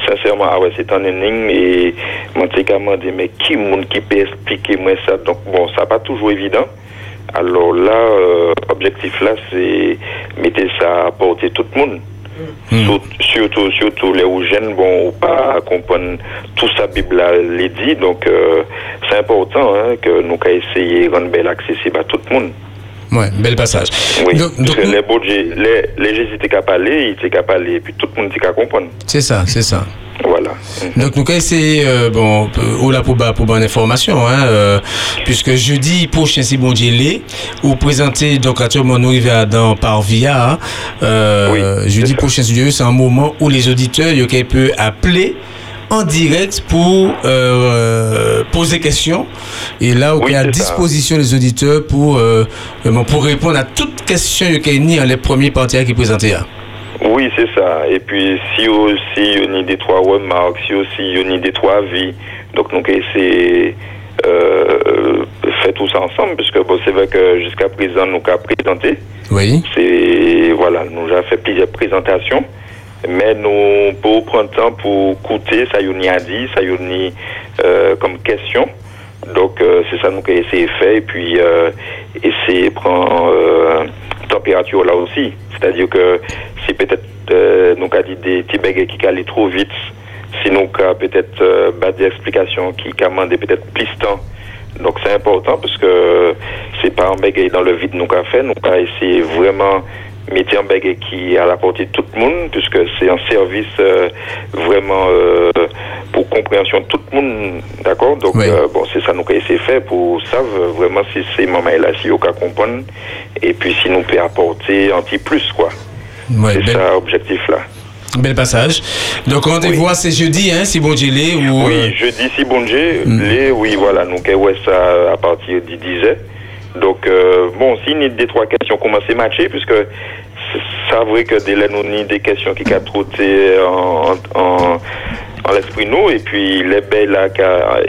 S4: Hmm.
S13: Sincèrement, ah ouais, c'est un énigme et mon petit dit, mais qui monde qui peut expliquer moi ça Donc bon, ça pas toujours évident. Alors là, euh, objectif là, c'est mettre ça à porter tout le monde. Sur- Surtout, surtout les jeunes, bon, ou pas comprendre tout ça, Bible là, les dit. Donc, euh, c'est important hein, que nous qu'à essayer de rendre belle accessible à tout le monde.
S4: Ouais, bel passage.
S13: Oui, parce que les, budgets, les, les Jésus étaient capables ils étaient capables et puis tout le monde était capable de comprendre.
S4: C'est ça, c'est ça.
S13: Voilà.
S4: Donc nous avons essayé, euh, bon, ou là pour, pour bonne information, hein, euh, puisque jeudi prochain, si bon Dieu l'est, ou présenter, donc actuellement nous arrivons dans par via, hein, euh, jeudi prochain, si Dieu veut, c'est un moment où les auditeurs, ils peuvent appeler en direct pour euh, poser questions. Et là, il y a à
S13: c'est
S4: disposition des auditeurs pour, euh, vraiment pour répondre à toutes questions qu'il y a les premiers partenaires qui présentaient. hein.
S13: Oui, c'est ça. Et puis, si aussi il y a des trois remarques, si aussi il y a des trois avis, donc nous essayer euh, faire tout ça ensemble, parce que bon, c'est vrai que jusqu'à présent, nous avons présenté.
S4: Oui.
S13: C'est, voilà, nous avons fait plusieurs présentations. Mais nous, pour prendre temps pour écouter, ça y a ça y a euh, comme question. Donc, euh, c'est ça nous avons essayé de faire. Et puis, euh, essayer de prendre euh, température là aussi. C'est-à-dire que si peut-être euh, nous avons dit des petits qui allaient trop vite, si nous peut-être bah, des explications qui commandent peut-être plus de temps. Donc, c'est important parce que c'est pas un bagage dans le vide nous avons fait. Nous avons essayé vraiment un bagage qui est à la portée de tout le monde, puisque c'est un service euh, vraiment euh, pour compréhension de tout le monde, d'accord? Donc, euh, bon, c'est ça nous avons essayé de faire pour savoir vraiment si c'est maman là, si on comprendre, et puis si nous peut apporter un petit plus, quoi.
S4: Ouais,
S13: c'est ça l'objectif là.
S4: Bel passage. Donc rendez-vous à c'est jeudi, hein, si bon Dieu ou...
S13: Oui, jeudi, si bon Dieu, les, oui, voilà, nous, ouais, ça à partir du 10 Donc, euh, bon, si ni des trois questions commencent à matcher, puisque c'est vrai que dès là, nous, ni des questions qui ont trotté en, en, en l'esprit nous, et puis les belles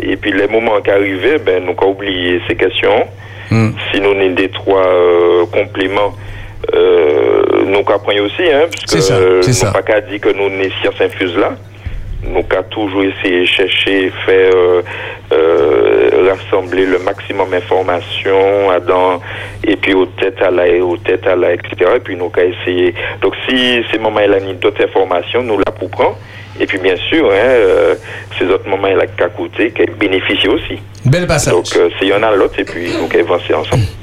S13: et puis les moments qui arrivaient, ben, nous, avons oublié ces questions. Si nous, ni des trois euh, compléments, euh, nous apprenons aussi, hein, puisque nous
S4: ça.
S13: pas qu'à dire que nous, les sciences infuses là. Donc, a toujours essayé de chercher, faire euh, euh, rassembler le maximum d'informations dans, et puis aux têtes à la, aux têtes à la, etc. Et puis, nous avons essayé. Donc, si ces moments-là, il y a d'autres informations, nous la prend. Et puis, bien sûr, hein, euh, ces autres moments-là qui ont coûté, qui bénéficient aussi.
S4: Bel passage.
S13: Donc, euh, c'est y en a l'autre, et puis, nous avons avancé ensemble.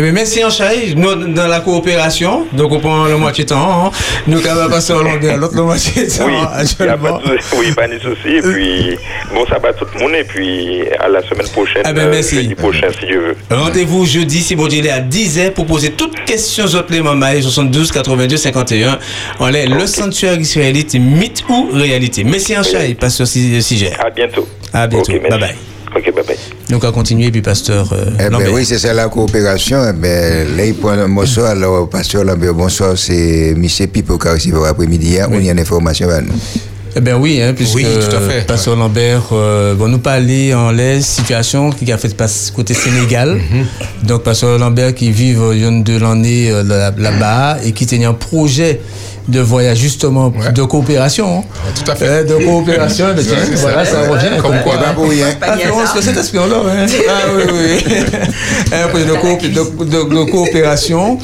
S4: Eh bien, merci en Chaï. Nous, dans la coopération, donc on prend le moitié temps, hein. nous quand même passer au longueur, l'autre le moitié temps,
S13: Oui, a pas de, oui, pas de souci. Et puis, bon, ça va tout le monde. Et puis, à la semaine prochaine, euh,
S4: merci.
S13: jeudi prochain, si Dieu veut.
S4: Rendez-vous jeudi, si bon Dieu à 10h pour poser toutes questions autres les mamans 72 82 51. On est le sanctuaire israélite, mythe ou réalité. Merci en Chaï, pasteur Siger.
S13: À bientôt.
S4: À bientôt. Bye bye.
S13: Ok, bye bye.
S4: Donc, on va continuer, puis pasteur euh,
S2: Eh ben
S4: Lambert.
S2: oui, c'est ça la coopération. Eh ben, là, il prend un morceau. Alors, Pasteur Lambert, bonsoir. C'est M. Pipo qui a reçu après-midi. hein, On y a une information. à nous.
S4: Eh bien oui, hein, puisque
S12: Oui, tout à fait.
S4: Pasteur Lambert euh, va nous parler en la situation qui a fait passer côté Sénégal.
S12: Mhm.
S4: Donc Pasteur Lambert qui vit euh, il y a de l'année euh, là- là-bas et qui tenait un projet de voyage justement de coopération. hein.
S12: Tout à fait.
S4: De coopération, mais tiens,
S12: Ouais, c'est
S4: voilà,
S12: ça.
S4: ça revient.
S12: Comme quoi,
S2: pas pour rien.
S4: Ah, Florence, que cet aspect-là, hein. Ah oui, oui. un projet de, coop- de- de- de coopération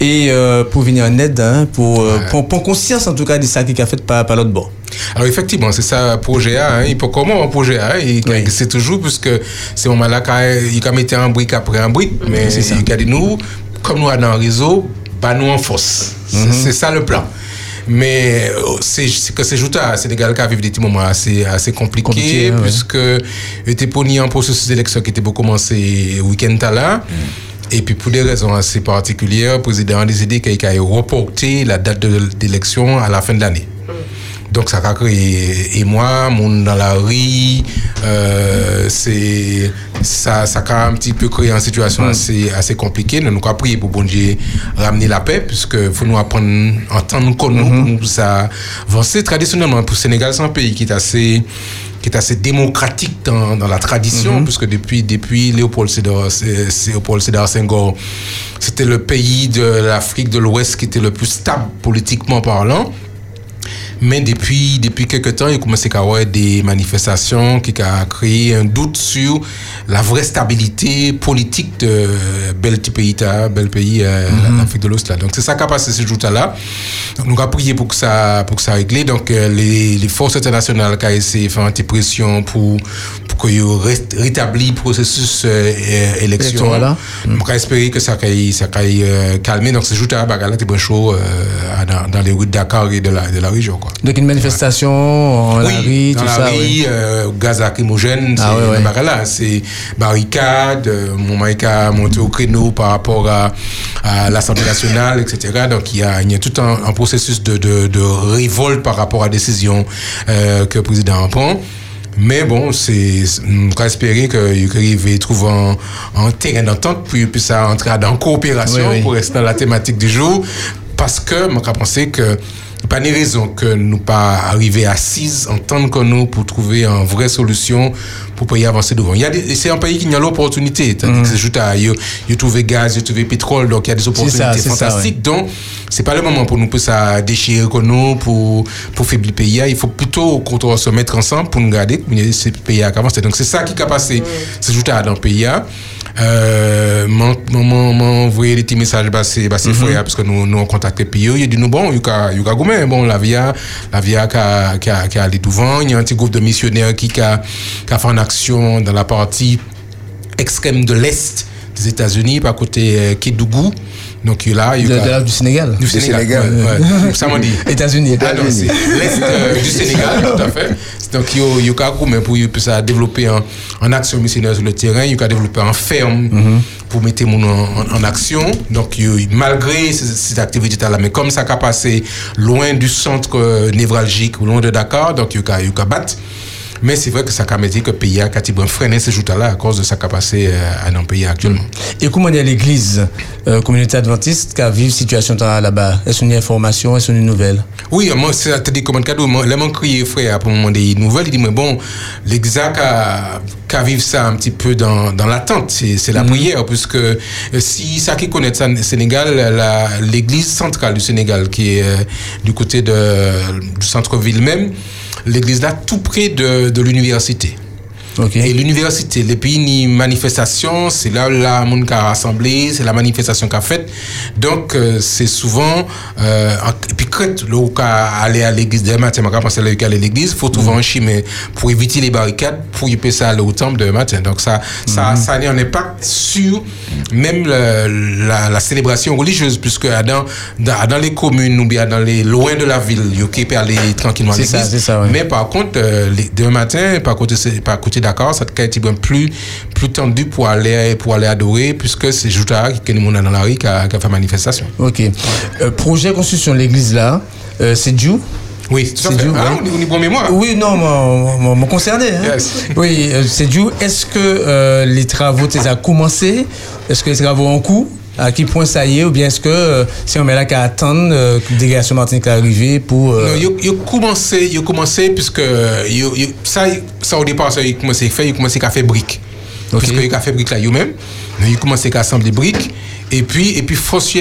S4: et euh, pour venir en aide, hein, pour, euh, pour, pour conscience en tout cas de ça qui a fait par, par l'autre bord.
S12: Alors effectivement, c'est ça projet A. Hein. Il peut comment un projet A Il c'est toujours puisque c'est moment-là qu'il a mis un brique après un brique, mais
S4: C'est ça.
S12: il a dit nous, comme nous dans le réseau, bah nous en force. C'est-
S4: Mhm.
S12: C'est ça le plan. Mais euh, c'est que c'est juste à Sénégal qui a vécu des petits moments assez, assez compliqués,
S4: ouais.
S12: puisque il était pour un processus d'élection qui était pour commencer le week-end là. Et puis pour des raisons assez particulières, le président a décidé qu'il a reporté la date de d'élection à la fin de l'année. Donc ça a créé et moi, mon dans la rue, euh, c'est ça, ça a un petit peu créé une situation assez, assez compliquée. Nous nous avons prié pour bon Dieu ramener la paix, puisque faut nous apprendre en temps nous connaître pour nous avancer traditionnellement pour le Sénégal, c'est un pays qui est assez qui est assez démocratique dans, dans la tradition, puisque depuis, depuis Léopold Sédar, Léopold Sédar Senghor, c'était le pays de l'Afrique de l'Ouest qui était le plus stable politiquement parlant. Mais depuis, depuis quelques temps, il a commencé à y avoir des manifestations qui ont créé un doute sur la vraie stabilité politique de bel petit pays, là, bel pays, euh, l'Afrique de l'Ouest. là. Donc c'est ça qui a passé ce jour-là. Donc nous avons prié pour que ça, pour que ça réglé. Donc euh, les, les forces internationales qui ont essayé de faire une petite pression pour, pour qu'il rétabli le processus euh, euh, élection.
S4: Électoral, là.
S12: On espérer que ça va ça euh, calmer. Donc, c'est juste à Bagala, c'est bien chaud euh, dans, dans les rues de Dakar et de la, de la région. Quoi.
S4: Donc une manifestation en la rue,
S12: Oui, dans
S4: tout
S12: la
S4: ça.
S12: rue,
S4: oui.
S12: euh, gaz lacrymogène, c'est
S4: Ah ouais.
S12: Bagala, c'est barricade, euh, mon a monté au créneau par rapport à, à l'Assemblée nationale, etc. Donc il y a, il y a tout un, un processus de, de, de révolte par rapport à la décision euh, que le président prend. Mais bon, c'est, on espérer qu'il arrive trouver un, un terrain d'entente, puis, puis ça entrer dans coopération pour rester dans la thématique du jour. Parce que, moi, je pensé que pas de raison que nous pas arriver assises en tant que nous pour trouver une vraie solution pour pouvoir y avancer devant. Il y a des- c'est un pays qui a l'opportunité. C'est-à-dire que c'est juste à, il y a trouvé gaz, il y a trouvé pétrole, donc il y a des
S4: ça,
S12: opportunités
S4: c'est ça,
S12: fantastiques. Donc, c'est pas le moment pour nous pour ça déchirer que nous, pour, pour faiblir le pays. Il faut plutôt qu'on se mettre ensemble pour nous garder que ce pays a avancé. Donc, c'est ça qui a passé. C'est juste à dans le pays. Euh, m'en m'en envoyé des petits messages bah, c'est bah, c'est frère, parce que nous nous on contacté puis il a dit nous bon il a il a gourmet, bon la via la via qui a qui a qui a devant il y a un petit groupe de missionnaires qui qui a qui a fait une action dans la partie extrême de l'est des États-Unis par côté euh, Kédougou donc il y a là il y
S4: De-
S12: a-
S4: de là, du Sénégal.
S12: du Sénégal,
S2: Sénégal.
S12: ouais, ouais. ça m'a dit
S4: États-Unis.
S12: ah c'est l'Est euh, du Sénégal, tout à fait. Donc, il y a- mais pour ça développer en, en action missionnaire sur le terrain, il y a développer en ferme pour mettre mon en, action. Donc, yo- malgré ces, ces activités-là, mais comme ça a passé loin du centre euh, névralgique ou loin de Dakar, donc il y a battre. Mais c'est vrai que ça a mis que le pays a freiné ces joutes-là à cause de ça qui a passé euh, dans le pays actuellement.
S4: Et comment est l'église euh, communauté adventiste qui a vécu situation là-bas Est-ce une information, est-ce une nouvelle?
S12: Oui, moi, c'est te dit comme un cadeau. Là, mon crié, frère, pour me demander des nouvelles, il dit, mais bon, l'exact a, qu'à vivre ça un petit peu dans, dans l'attente. C'est, c'est la prière, puisque euh, si ça qui connaît ça, le Sénégal, la, l'église centrale du Sénégal, qui est euh, du côté de, du centre-ville même, l'église là, tout près de, de l'université. Et l'université, les pays ni manifestation, c'est là où la monde qui a rassemblé, c'est la manifestation qu'a faite. Donc, euh, c'est souvent, euh, en- et puis crête, là où qu'a aller à l'église, demain matin, je pense là où qu'a aller à l'église, faut trouver un chemin pour éviter les barricades, pour y passer aller au temple demain matin. Donc, ça, ça, ça a un impact sur même le- la, la célébration religieuse, puisque dans, dans, dans les communes ou bien dans les, loin de la ville, il peut aller tranquillement à
S4: C'est ça,
S12: l'église.
S4: ouais.
S12: Mais par contre, euh, les- demain matin, par côté, par côté Dakar, ça a été plus, plus tendu pour aller, pour aller adorer, puisque c'est Jouta qui est le monde dans la rue qui a, fait manifestation.
S4: Ok. Euh, projet construction de l'église là, euh, c'est Dieu
S12: Oui,
S4: c'est. Dieu.
S12: Ah,
S4: ouais.
S12: on mémoire.
S4: Oui, non, mon, mon, mon concerné. hein. Oui, euh, c'est Dieu. Est-ce que euh, les travaux, tu as commencé? Est-ce que les travaux ont cours? À quel point ça y est Ou bien est-ce que euh, si on met là qu'à attendre euh, que la délégation Martinique arrive pour. euh,
S12: Non, il a commencé, il a commencé puisque yo- yo- ça, ça au départ, ça, il a commencé à faire, il a commencé à faire briques. Puisque il a fait briques là lui-même, il a commencé à assembler briques. Et puis, et puis, Floss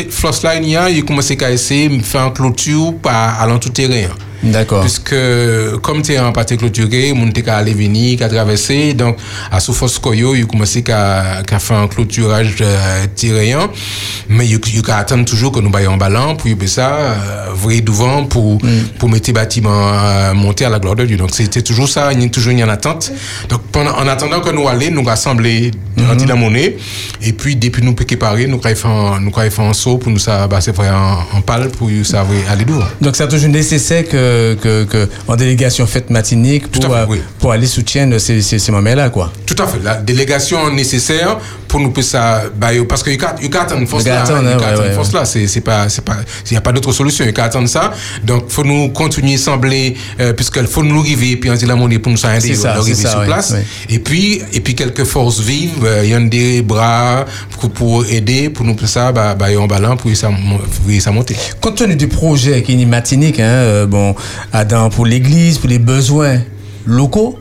S12: là, il a commencé à essayer de faire une clôture par, à l'entour terrain.
S4: D'accord.
S12: Puisque, comme tu es en partie clôturé, mon t'es qu'à aller venir, qu'à traverser. Donc, à sous force Koyo, il commencé à, à faire un clôturage euh, terrain. Mais il il a attendre toujours que nous baillons en ballon pour y ça, euh, vrai devant pour, pour mettre les bâtiments euh, monter à la gloire de Dieu. Donc, c'était toujours ça, il y a toujours une attente. Donc, pendant, en attendant que nous allions, nous rassembler dans la monnaie. Et puis, depuis nous préparer, nous avons fait un, nous avons fait un saut pour nous ça, bah, c'est en, en pâle pour ça aller devant.
S4: Donc c'est toujours nécessaire que, que, que en délégation faite matinique pour, euh, pour aller soutenir ces, ces, ces moments-là, quoi.
S12: Tout à fait. La délégation nécessaire pour nous passer ça, bah, yo, parce que il y a une force
S4: y
S12: là.
S4: attendre,
S12: Il y force là. C'est, c'est pas, c'est pas, il n'y a pas d'autre solution. Il y a attendre ça. Donc, faut nous continuer à sembler, euh, puisqu'il faut nous arriver, puis on dit la monnaie pour nous
S4: ça,
S12: arriver sur place. Et puis, et puis quelques forces vives, euh, il y a des bras pour, pour aider, pour nous passer ça, bah, bah, en ballon pour ça, pour ça monter.
S4: Compte tenu du projet qui est matinique, hein, euh, bon, Adam, pour l'église, pour les besoins locaux,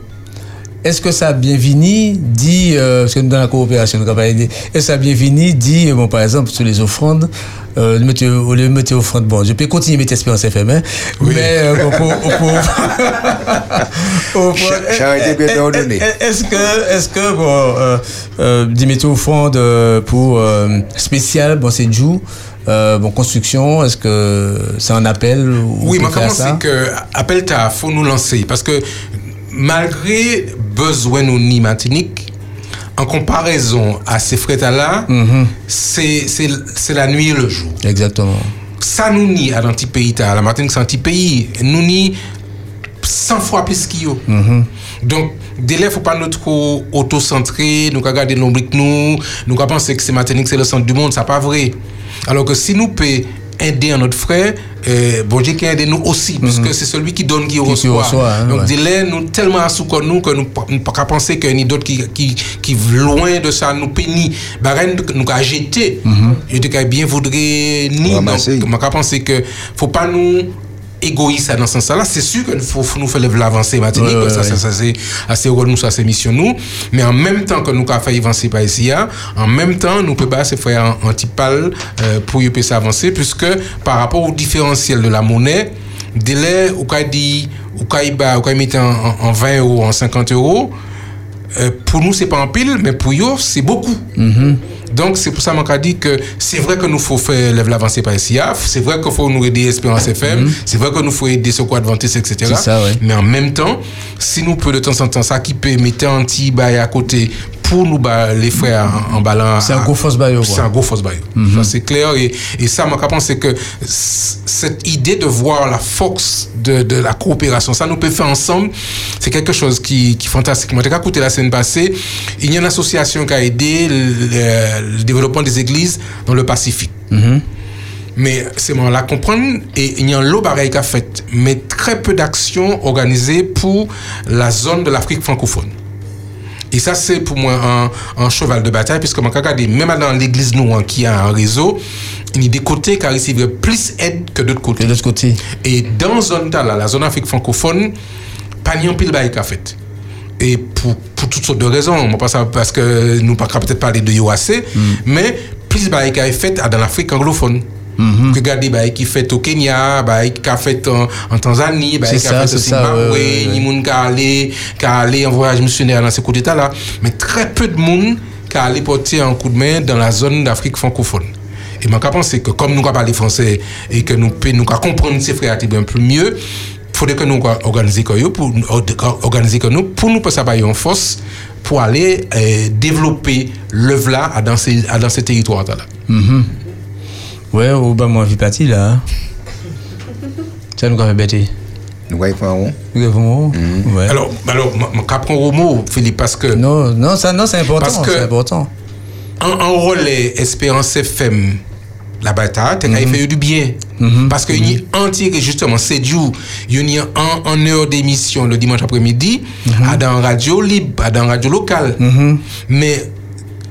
S4: est-ce que ça a bien fini? Dit, euh, parce que nous, dans la coopération, nous avons est-ce que ça a bien fini? Dit, euh, bon, par exemple, sur les offrandes, euh, au lieu de mettre offrande, bon, je peux continuer mettre Espérance FM, hein, mais euh, pour, pour, pour, pour-
S2: Charité bien ordonnée.
S4: est-ce que, est-ce que, bon, euh, euh, d'y mettre offrande euh, pour spécial, bon, c'est Jou, euh, bon, construction, est-ce que c'est un appel ou
S12: Oui, mais comment c'est que appel ta faut nous lancer? Parce que malgré besoin nous ni Martinique en comparaison à ces frais là c'est c'est c'est la nuit et le jour.
S4: Exactement.
S12: Ça nous nie à un petit pays ta la Martinique c'est un petit pays nous nie 100 fois plus qu'il y a. Donc, délai, faut pas nous trop auto-centré, nous regarder nos briques nous, nous penser que c'est Martinique, c'est le centre du monde, ça pas vrai. Alors que si nous peut aider un autre frère, euh, bon Dieu qui aide nous aussi, puisque c'est celui qui donne qui, reçoit.
S4: reçoit, hein,
S12: Donc,
S4: ouais.
S12: délai, nous tellement à sous nous que nous ne pas penser qu'il y a d'autres qui, qui, qui, loin de ça, nous pénit, bah, nous a jeté. Je te bien voudrait ni, donc, je penser que faut pas nous égoïste dans ce sens-là. C'est sûr qu'il faut, nous faire l'avancer Martinique,
S4: Ouais,
S12: ça,
S4: ouais.
S12: ça, ça, c'est assez rôle nous, ça c'est mission nous. Mais en même temps que nous avons fait avancer par ici, hein, en même temps, nous pouvons pas se faire un, un petit pal euh, pour y puisse avancer, puisque par rapport au différentiel de la monnaie, délai, ou quand dit, ou met en, en- en 20 euros, en 50 euros, euh, pour nous, c'est pas en pile, mais pour eux, c'est beaucoup. Donc, c'est pour ça qu'on a dit que c'est vrai que nous faut faire lève l'avancée par SIAF, c'est vrai qu'il faut nous aider Espérance FM, c'est vrai que nous faut aider Secours Adventiste, etc.
S4: Ça, ouais.
S12: Mais en même temps, si nous peut de temps en temps s'équiper, mettre un petit bail à côté pour nous bah, les frères en, en ballant.
S4: C'est un gros force baillot.
S12: C'est un gros force baillot.
S4: Mhm.
S12: Ça, c'est clair. Et, et ça, moi, je pense c'est que cette idée de voir la force de, de la coopération, ça nous peut faire ensemble, c'est quelque chose qui, qui est fantastique. Moi, j'ai écouté la semaine passée, il y a une association qui a aidé le, le développement des églises dans le Pacifique. Mais c'est moi la comprendre et il y a un lot pareil qu'a fait, mais très peu d'actions organisées pour la zone de l'Afrique francophone. Et ça, c'est pour moi un, un cheval de bataille, puisque regarde, même dans l'église nous, hein, qui a un réseau, il y a des côtés qui a reçu plus d'aide que d'autres côtés.
S4: d'autres côtés.
S12: Et dans la zone là, la zone Afrique francophone, pas ni un pile qu'a fait. Et pour, pour toutes sortes de raisons, moi, parce que nous pas peut-être parler de IOAC,
S4: Mm.
S12: mais plus bail qu'a fait dans l'Afrique anglophone. Regardez, bah, qui fait au Kenya, bah, qui a fait en, en Tanzanie, bah, qui a fait au Zimbabwe, ni monde qui a allé, qui a allé en voyage missionnaire dans ces coups d'État-là. Mais très peu de monde qui a allé porter un coup de main dans la zone d'Afrique francophone. Et moi, je pense que comme nous parlons français et que nous pouvons nous comprendre ces frères un peu mieux, il faudrait que nous organisions que nous, pour organiser que nous, pour nous passer en force pour aller euh, développer l'œuvre là dans ces, dans ces territoires-là.
S4: Mhm. Ouais, ou bah moi, vie partie là. Ça nous a fait bêter.
S2: Nous avons fait un rond.
S4: Nous un rond. Ouais.
S12: Alors, alors, je prends au mot, Philippe, parce que.
S4: Non, non, ça, non, c'est important.
S12: Parce que
S4: c'est important.
S12: un, un relais Espérance FM, la bataille, t'as
S4: Mhm.
S12: fait du bien. Parce que y a entier, justement, c'est du, il y a un, un heure d'émission le dimanche après-midi,
S4: Mhm.
S12: à dans radio libre, à dans radio locale. Mais,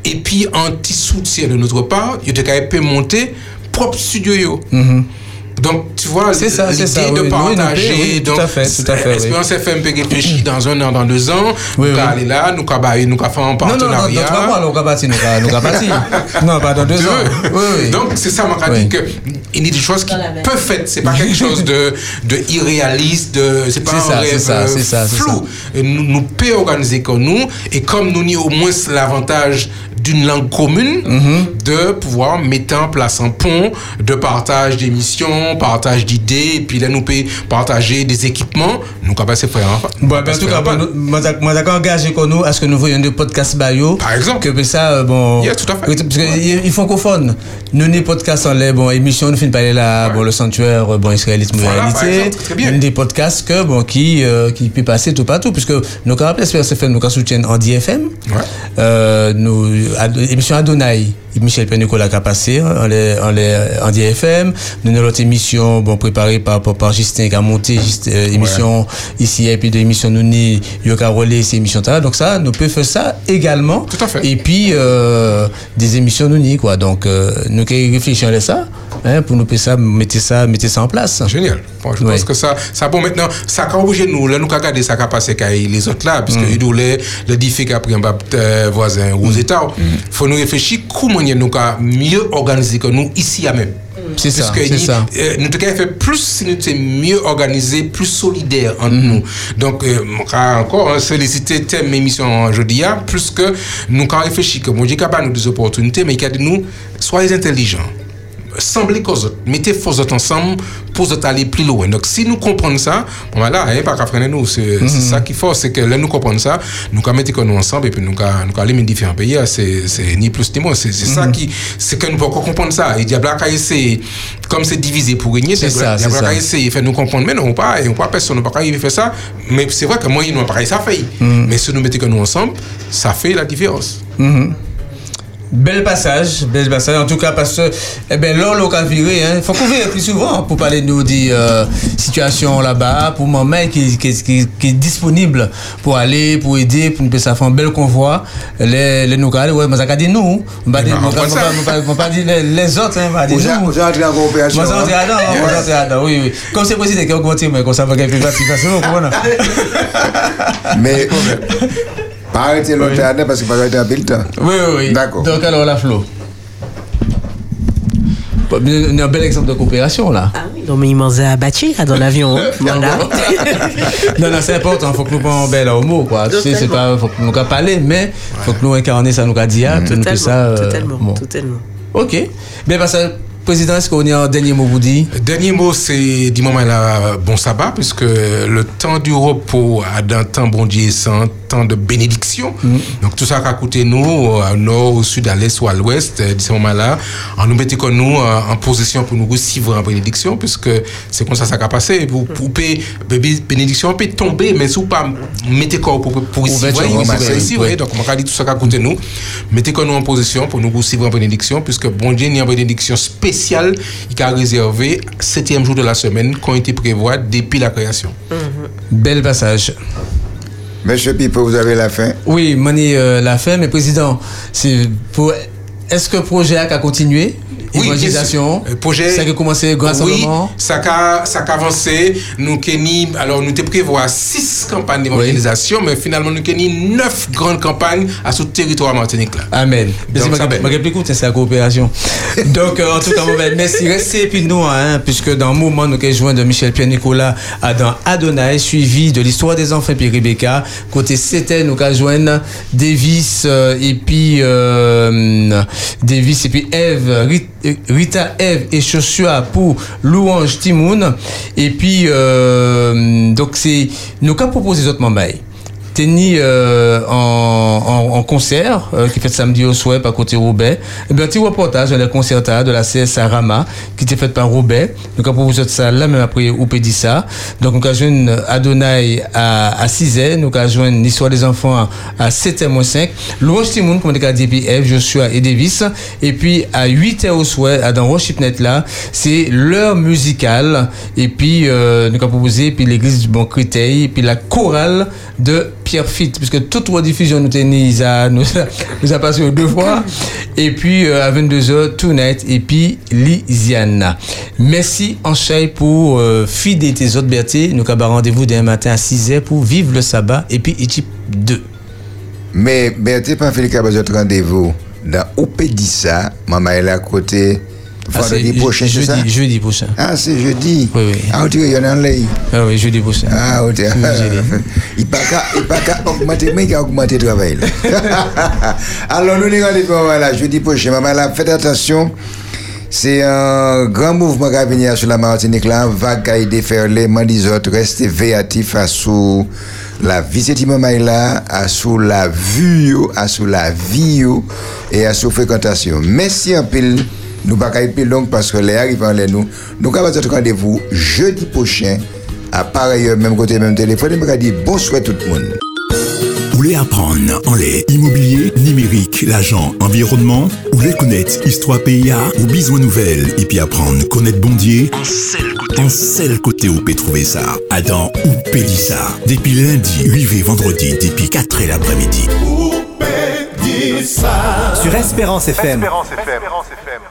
S12: et puis, un petit soutien de notre part, il peut monter propre studio. yo. Donc, tu vois,
S4: C'est ça, c'est
S12: l'idée
S4: ça,
S12: de
S4: oui,
S12: partager.
S4: oui, oui, tout
S12: donc,
S4: à fait, tout à fait, oui.
S12: Espérance FM peut réfléchir dans un an, dans deux ans.
S4: Oui,
S12: nous allons aller là, nous allons nous allons faire un
S4: Non, non, non,
S12: partenariat.
S4: dans trois mois, nous avons parti, nous avons parti. Non, pas dans deux ans. Oui, oui.
S12: Donc c'est ça,
S4: Oui.
S12: dit que il y a des choses qui peuvent faire. C'est pas quelque chose de, de irréaliste, de, c'est pas un
S4: ça,
S12: rêve
S4: c'est ça,
S12: euh,
S4: ça,
S12: flou. Et Nous, nous pouvons organiser comme nous, et comme nous avons au moins l'avantage d'une langue commune,
S4: Mm-hmm.
S12: de pouvoir mettre en place un pont de partage d'émissions, partage d'idées, et puis là nous pouvons partager des équipements, nous capables de faire un
S4: Bon, ben, en tout cas, moi, j'ai engagé qu'on nous à ce que nous voyons des podcasts bio.
S12: Par exemple.
S4: Que ça, euh, bon.
S12: Yeah, tout à fait.
S4: Parce qu'ils francophone. Nous, les podcasts en l'air, bon, émission, nous finissons par aller là, bon, le sanctuaire, euh, bon, israélisme,
S12: Voilà,
S4: réalité.
S12: exemple, très bien.
S4: Nous, des podcasts que, bon, qui, euh, qui peut passer tout partout, puisque nous, quand on espère faire, nous, quand soutiennent en DFM, euh, nous, émission Adonai, Michel Pénicola qui a passé en, les, en, les, en DFM. Nous avons l'autre émission bon, préparée par, par, par Justin qui a monté juste, euh, émission ici et puis de l'émission Nouni, Yoka Relais, ces émissions là. Donc ça, nous pouvons faire ça également.
S12: Tout à fait.
S4: Et puis euh, des émissions Nouni quoi. Donc euh, nous réfléchissons à ça hein, pour nous ça, mettre ça, mettre ça en place.
S12: Génial. Bon, je pense que ça, ça bon maintenant, ça a obligé nous, là nous qu'à regarder ça qu'a passé qu'avec les autres là, puisque
S4: Mm.
S12: il doit le défi qu'a pris un euh, voisin aux États. Faut nous réfléchir comment nous qu'à mieux organiser que nous ici à même.
S4: C'est ça, c'est
S12: il-
S4: ça.
S12: euh, nous devons faire plus si nous étions mieux organisés, plus solidaires entre
S4: Mm-hmm.
S12: nous. Donc, euh, encore hein, solliciter thème émission aujourd'hui, hein, plus que nous avons réfléchi que mon Dieu capable nous des opportunités, mais qu'il a nous, soyez intelligents semblez qu'aux autres, mettez autres ensemble pour aller plus loin. Donc, si nous comprenons ça, voilà, hein, pas freiner nous. C'est c'est ça qu'il faut, c'est que là, nous comprenons ça, nous qu'à mettre nous ensemble et puis nous qu'à nous aller dans différents pays, hein, c'est ni plus ni moins. C'est ça
S4: Mhm.
S12: qui, c'est que nous pouvons comprendre ça. Et Diable a essayer, comme c'est divisé pour régner,
S4: C'est ça,
S12: Diable a
S4: ça.
S12: essayé, fait nous comprendre, mais non, pas, et on pas personne, on pas arriver faire ça. Mais c'est vrai que moi, ils n'ont pas ça fait.
S4: Mhm.
S12: Mais si nous mettons que nous ensemble, ça fait la différence.
S4: Bel passage, bel passage. En tout cas, parce que, eh ben, l'on a viré, hein. Faut qu'on vire plus souvent pour parler de nos des, euh, situations là-bas, pour maman qui, qui, qui, qui est disponible pour aller, pour aider, pour nous faire un bel convoi. Les, les nous, ouais, mais ça a dit nous. On va dire, on
S2: on
S4: va va- va dire les, autres, hein, on va dire
S2: Vous
S4: nous.
S2: vous entré en coopération,
S4: Moi, moi, j'entre là-dedans, oui, oui. Comme c'est possible qu'on continue, mais comme ça va gagner plus facilement, comment on
S2: Mais, pas arrêter longtemps parce que pas arrêter à le temps.
S4: Oui, oui, oui.
S2: D'accord.
S4: Donc, alors, la Flo. On a un bel exemple de coopération, là.
S1: Non, mais il m'en a battu là, dans l'avion. hein. voilà.
S4: non, non, c'est important. Il faut que nous prenions bel au mot, quoi. Tu sais, c'est pas, faut que nous parler, mais il faut que nous incarner ça, nous dire,
S1: Totalement,
S4: que ça. euh,
S1: totalement,
S4: bon.
S1: totalement.
S4: Ok. Bien, parce que président, est-ce qu'on est en dernier mot vous dit
S12: Dernier mot, c'est du moment là, bon sabbat, puisque le temps du repos a d'un temps bon Dieu sans temps de bénédiction. Donc tout ça qui a coûté nous, au nord, au sud, à l'est ou à l'ouest, euh, de ce moment-là, on nous mettait comme nous euh, en position pour nous suivre en bénédiction, puisque c'est comme ça ça a passé. Pour, pour payer- bé- bénédiction, on peut tomber, mais si vous pas mettez corps pour, pour ici,
S4: Ouverture,
S12: voyez,
S4: ramasser,
S12: ici,
S4: oui.
S12: voyez. donc on a dit tout ça qui a coûté nous, mettez comme nous en position pour nous suivre en bénédiction, puisque bon Dieu, il y a une bénédiction spéciale qui a réservé septième jour de la semaine, qui ont été prévoit depuis la création.
S4: Bel passage.
S2: Monsieur Pipo, vous avez la fin?
S4: Oui, Mani euh, l'a fait, mais président, c'est pour. Est-ce que le projet a qu'à continuer Évangélisation
S12: projet
S4: Ça a commencé grâce
S12: oui, ça a, ça a avancé. Nous kenni, alors nous te prévoit six campagnes d'évangélisation, mais finalement nous kenni neuf grandes campagnes à ce territoire martinique là.
S4: Amen.
S12: Ça
S4: ma, c'est la coopération? Donc, euh, en tout cas, merci. Restez puis nous, hein, puisque dans un moment, nous joint de Michel Pierre Nicolas à dans Adonai, suivi de l'histoire des enfants puis Rebecca. Côté c'était, nous avons joint Davis euh, et puis euh, Davis et puis Eve, Rita, Eve et Joshua pour Louange Timoun. Et puis, euh, donc, c'est, nous avons proposé d'autres membres. Tenny euh, en, en, en concert euh, qui fait samedi au soir à côté Roubaix. Et bien, un petit reportage de la concerta de la CSA Rama qui était fait par Roubaix. Donc, on propose ça là même après Oupédissa. Donc, on a joué Adonai à, à 6 h Nous avons joué une histoire des enfants à 7 h 5 Louange Timoun, comme on a dit, Eve, Joshua et Davis. Et puis, à 8 h au soir, à dans Worshipnet là, c'est l'heure musicale. Et puis, euh, nous avons proposé, puis l'église du Bon Créteil, et puis la chorale de Pierre Fitt, puisque toute rediffusion nous tenait nous, nous a passé deux fois. Et puis euh, à 22h, Tonight, et puis Lisiane. Merci Enchaille pour euh, fidélité autres Berthe. Nous avons rendez-vous demain matin à 6h pour vivre le sabbat et puis Égypte 2.
S2: Mais Berthe pas fait le rendez-vous dans Oupédissa, maman est à côté.
S4: Ah,
S2: Vendredi
S4: c'est
S2: prochain, c'est
S4: jeudi,
S2: ça?
S4: jeudi prochain.
S2: Ah, c'est jeudi.
S4: Oui, oui.
S2: Ah, tu il y en a un lait.
S4: Ah oui, jeudi prochain.
S2: Ah, ok. Il qu'à il pas qu'à augmenter, mais il a augmenté le travail. Alors, nous, nous rendez-vous voilà, jeudi prochain. Maman, là, faites attention. C'est un grand mouvement qui va venir sur la Martinique là, vague a mais les autres, restez véatifs à sous la visite maman là, à sous la vue, à sous la vie et à sous fréquentation. Merci en pile. Nous pas pile long parce que les arrivants les nous. Nous avons notre rendez-vous jeudi prochain à pareil même côté, même téléphone. Je me dire bonsoir tout le monde.
S9: Vous voulez apprendre en les immobilier, numérique, l'agent, environnement, ou les connaître, histoire PIA, ou besoin nouvelle, et puis apprendre connaître bondier, en seul côté, en seul côté où peut trouver ça, Adam ou Pélissa. Depuis lundi, 8 vendredi, depuis 4 h l'après-midi.
S14: Sur Espérance FM.
S15: Espérance FM.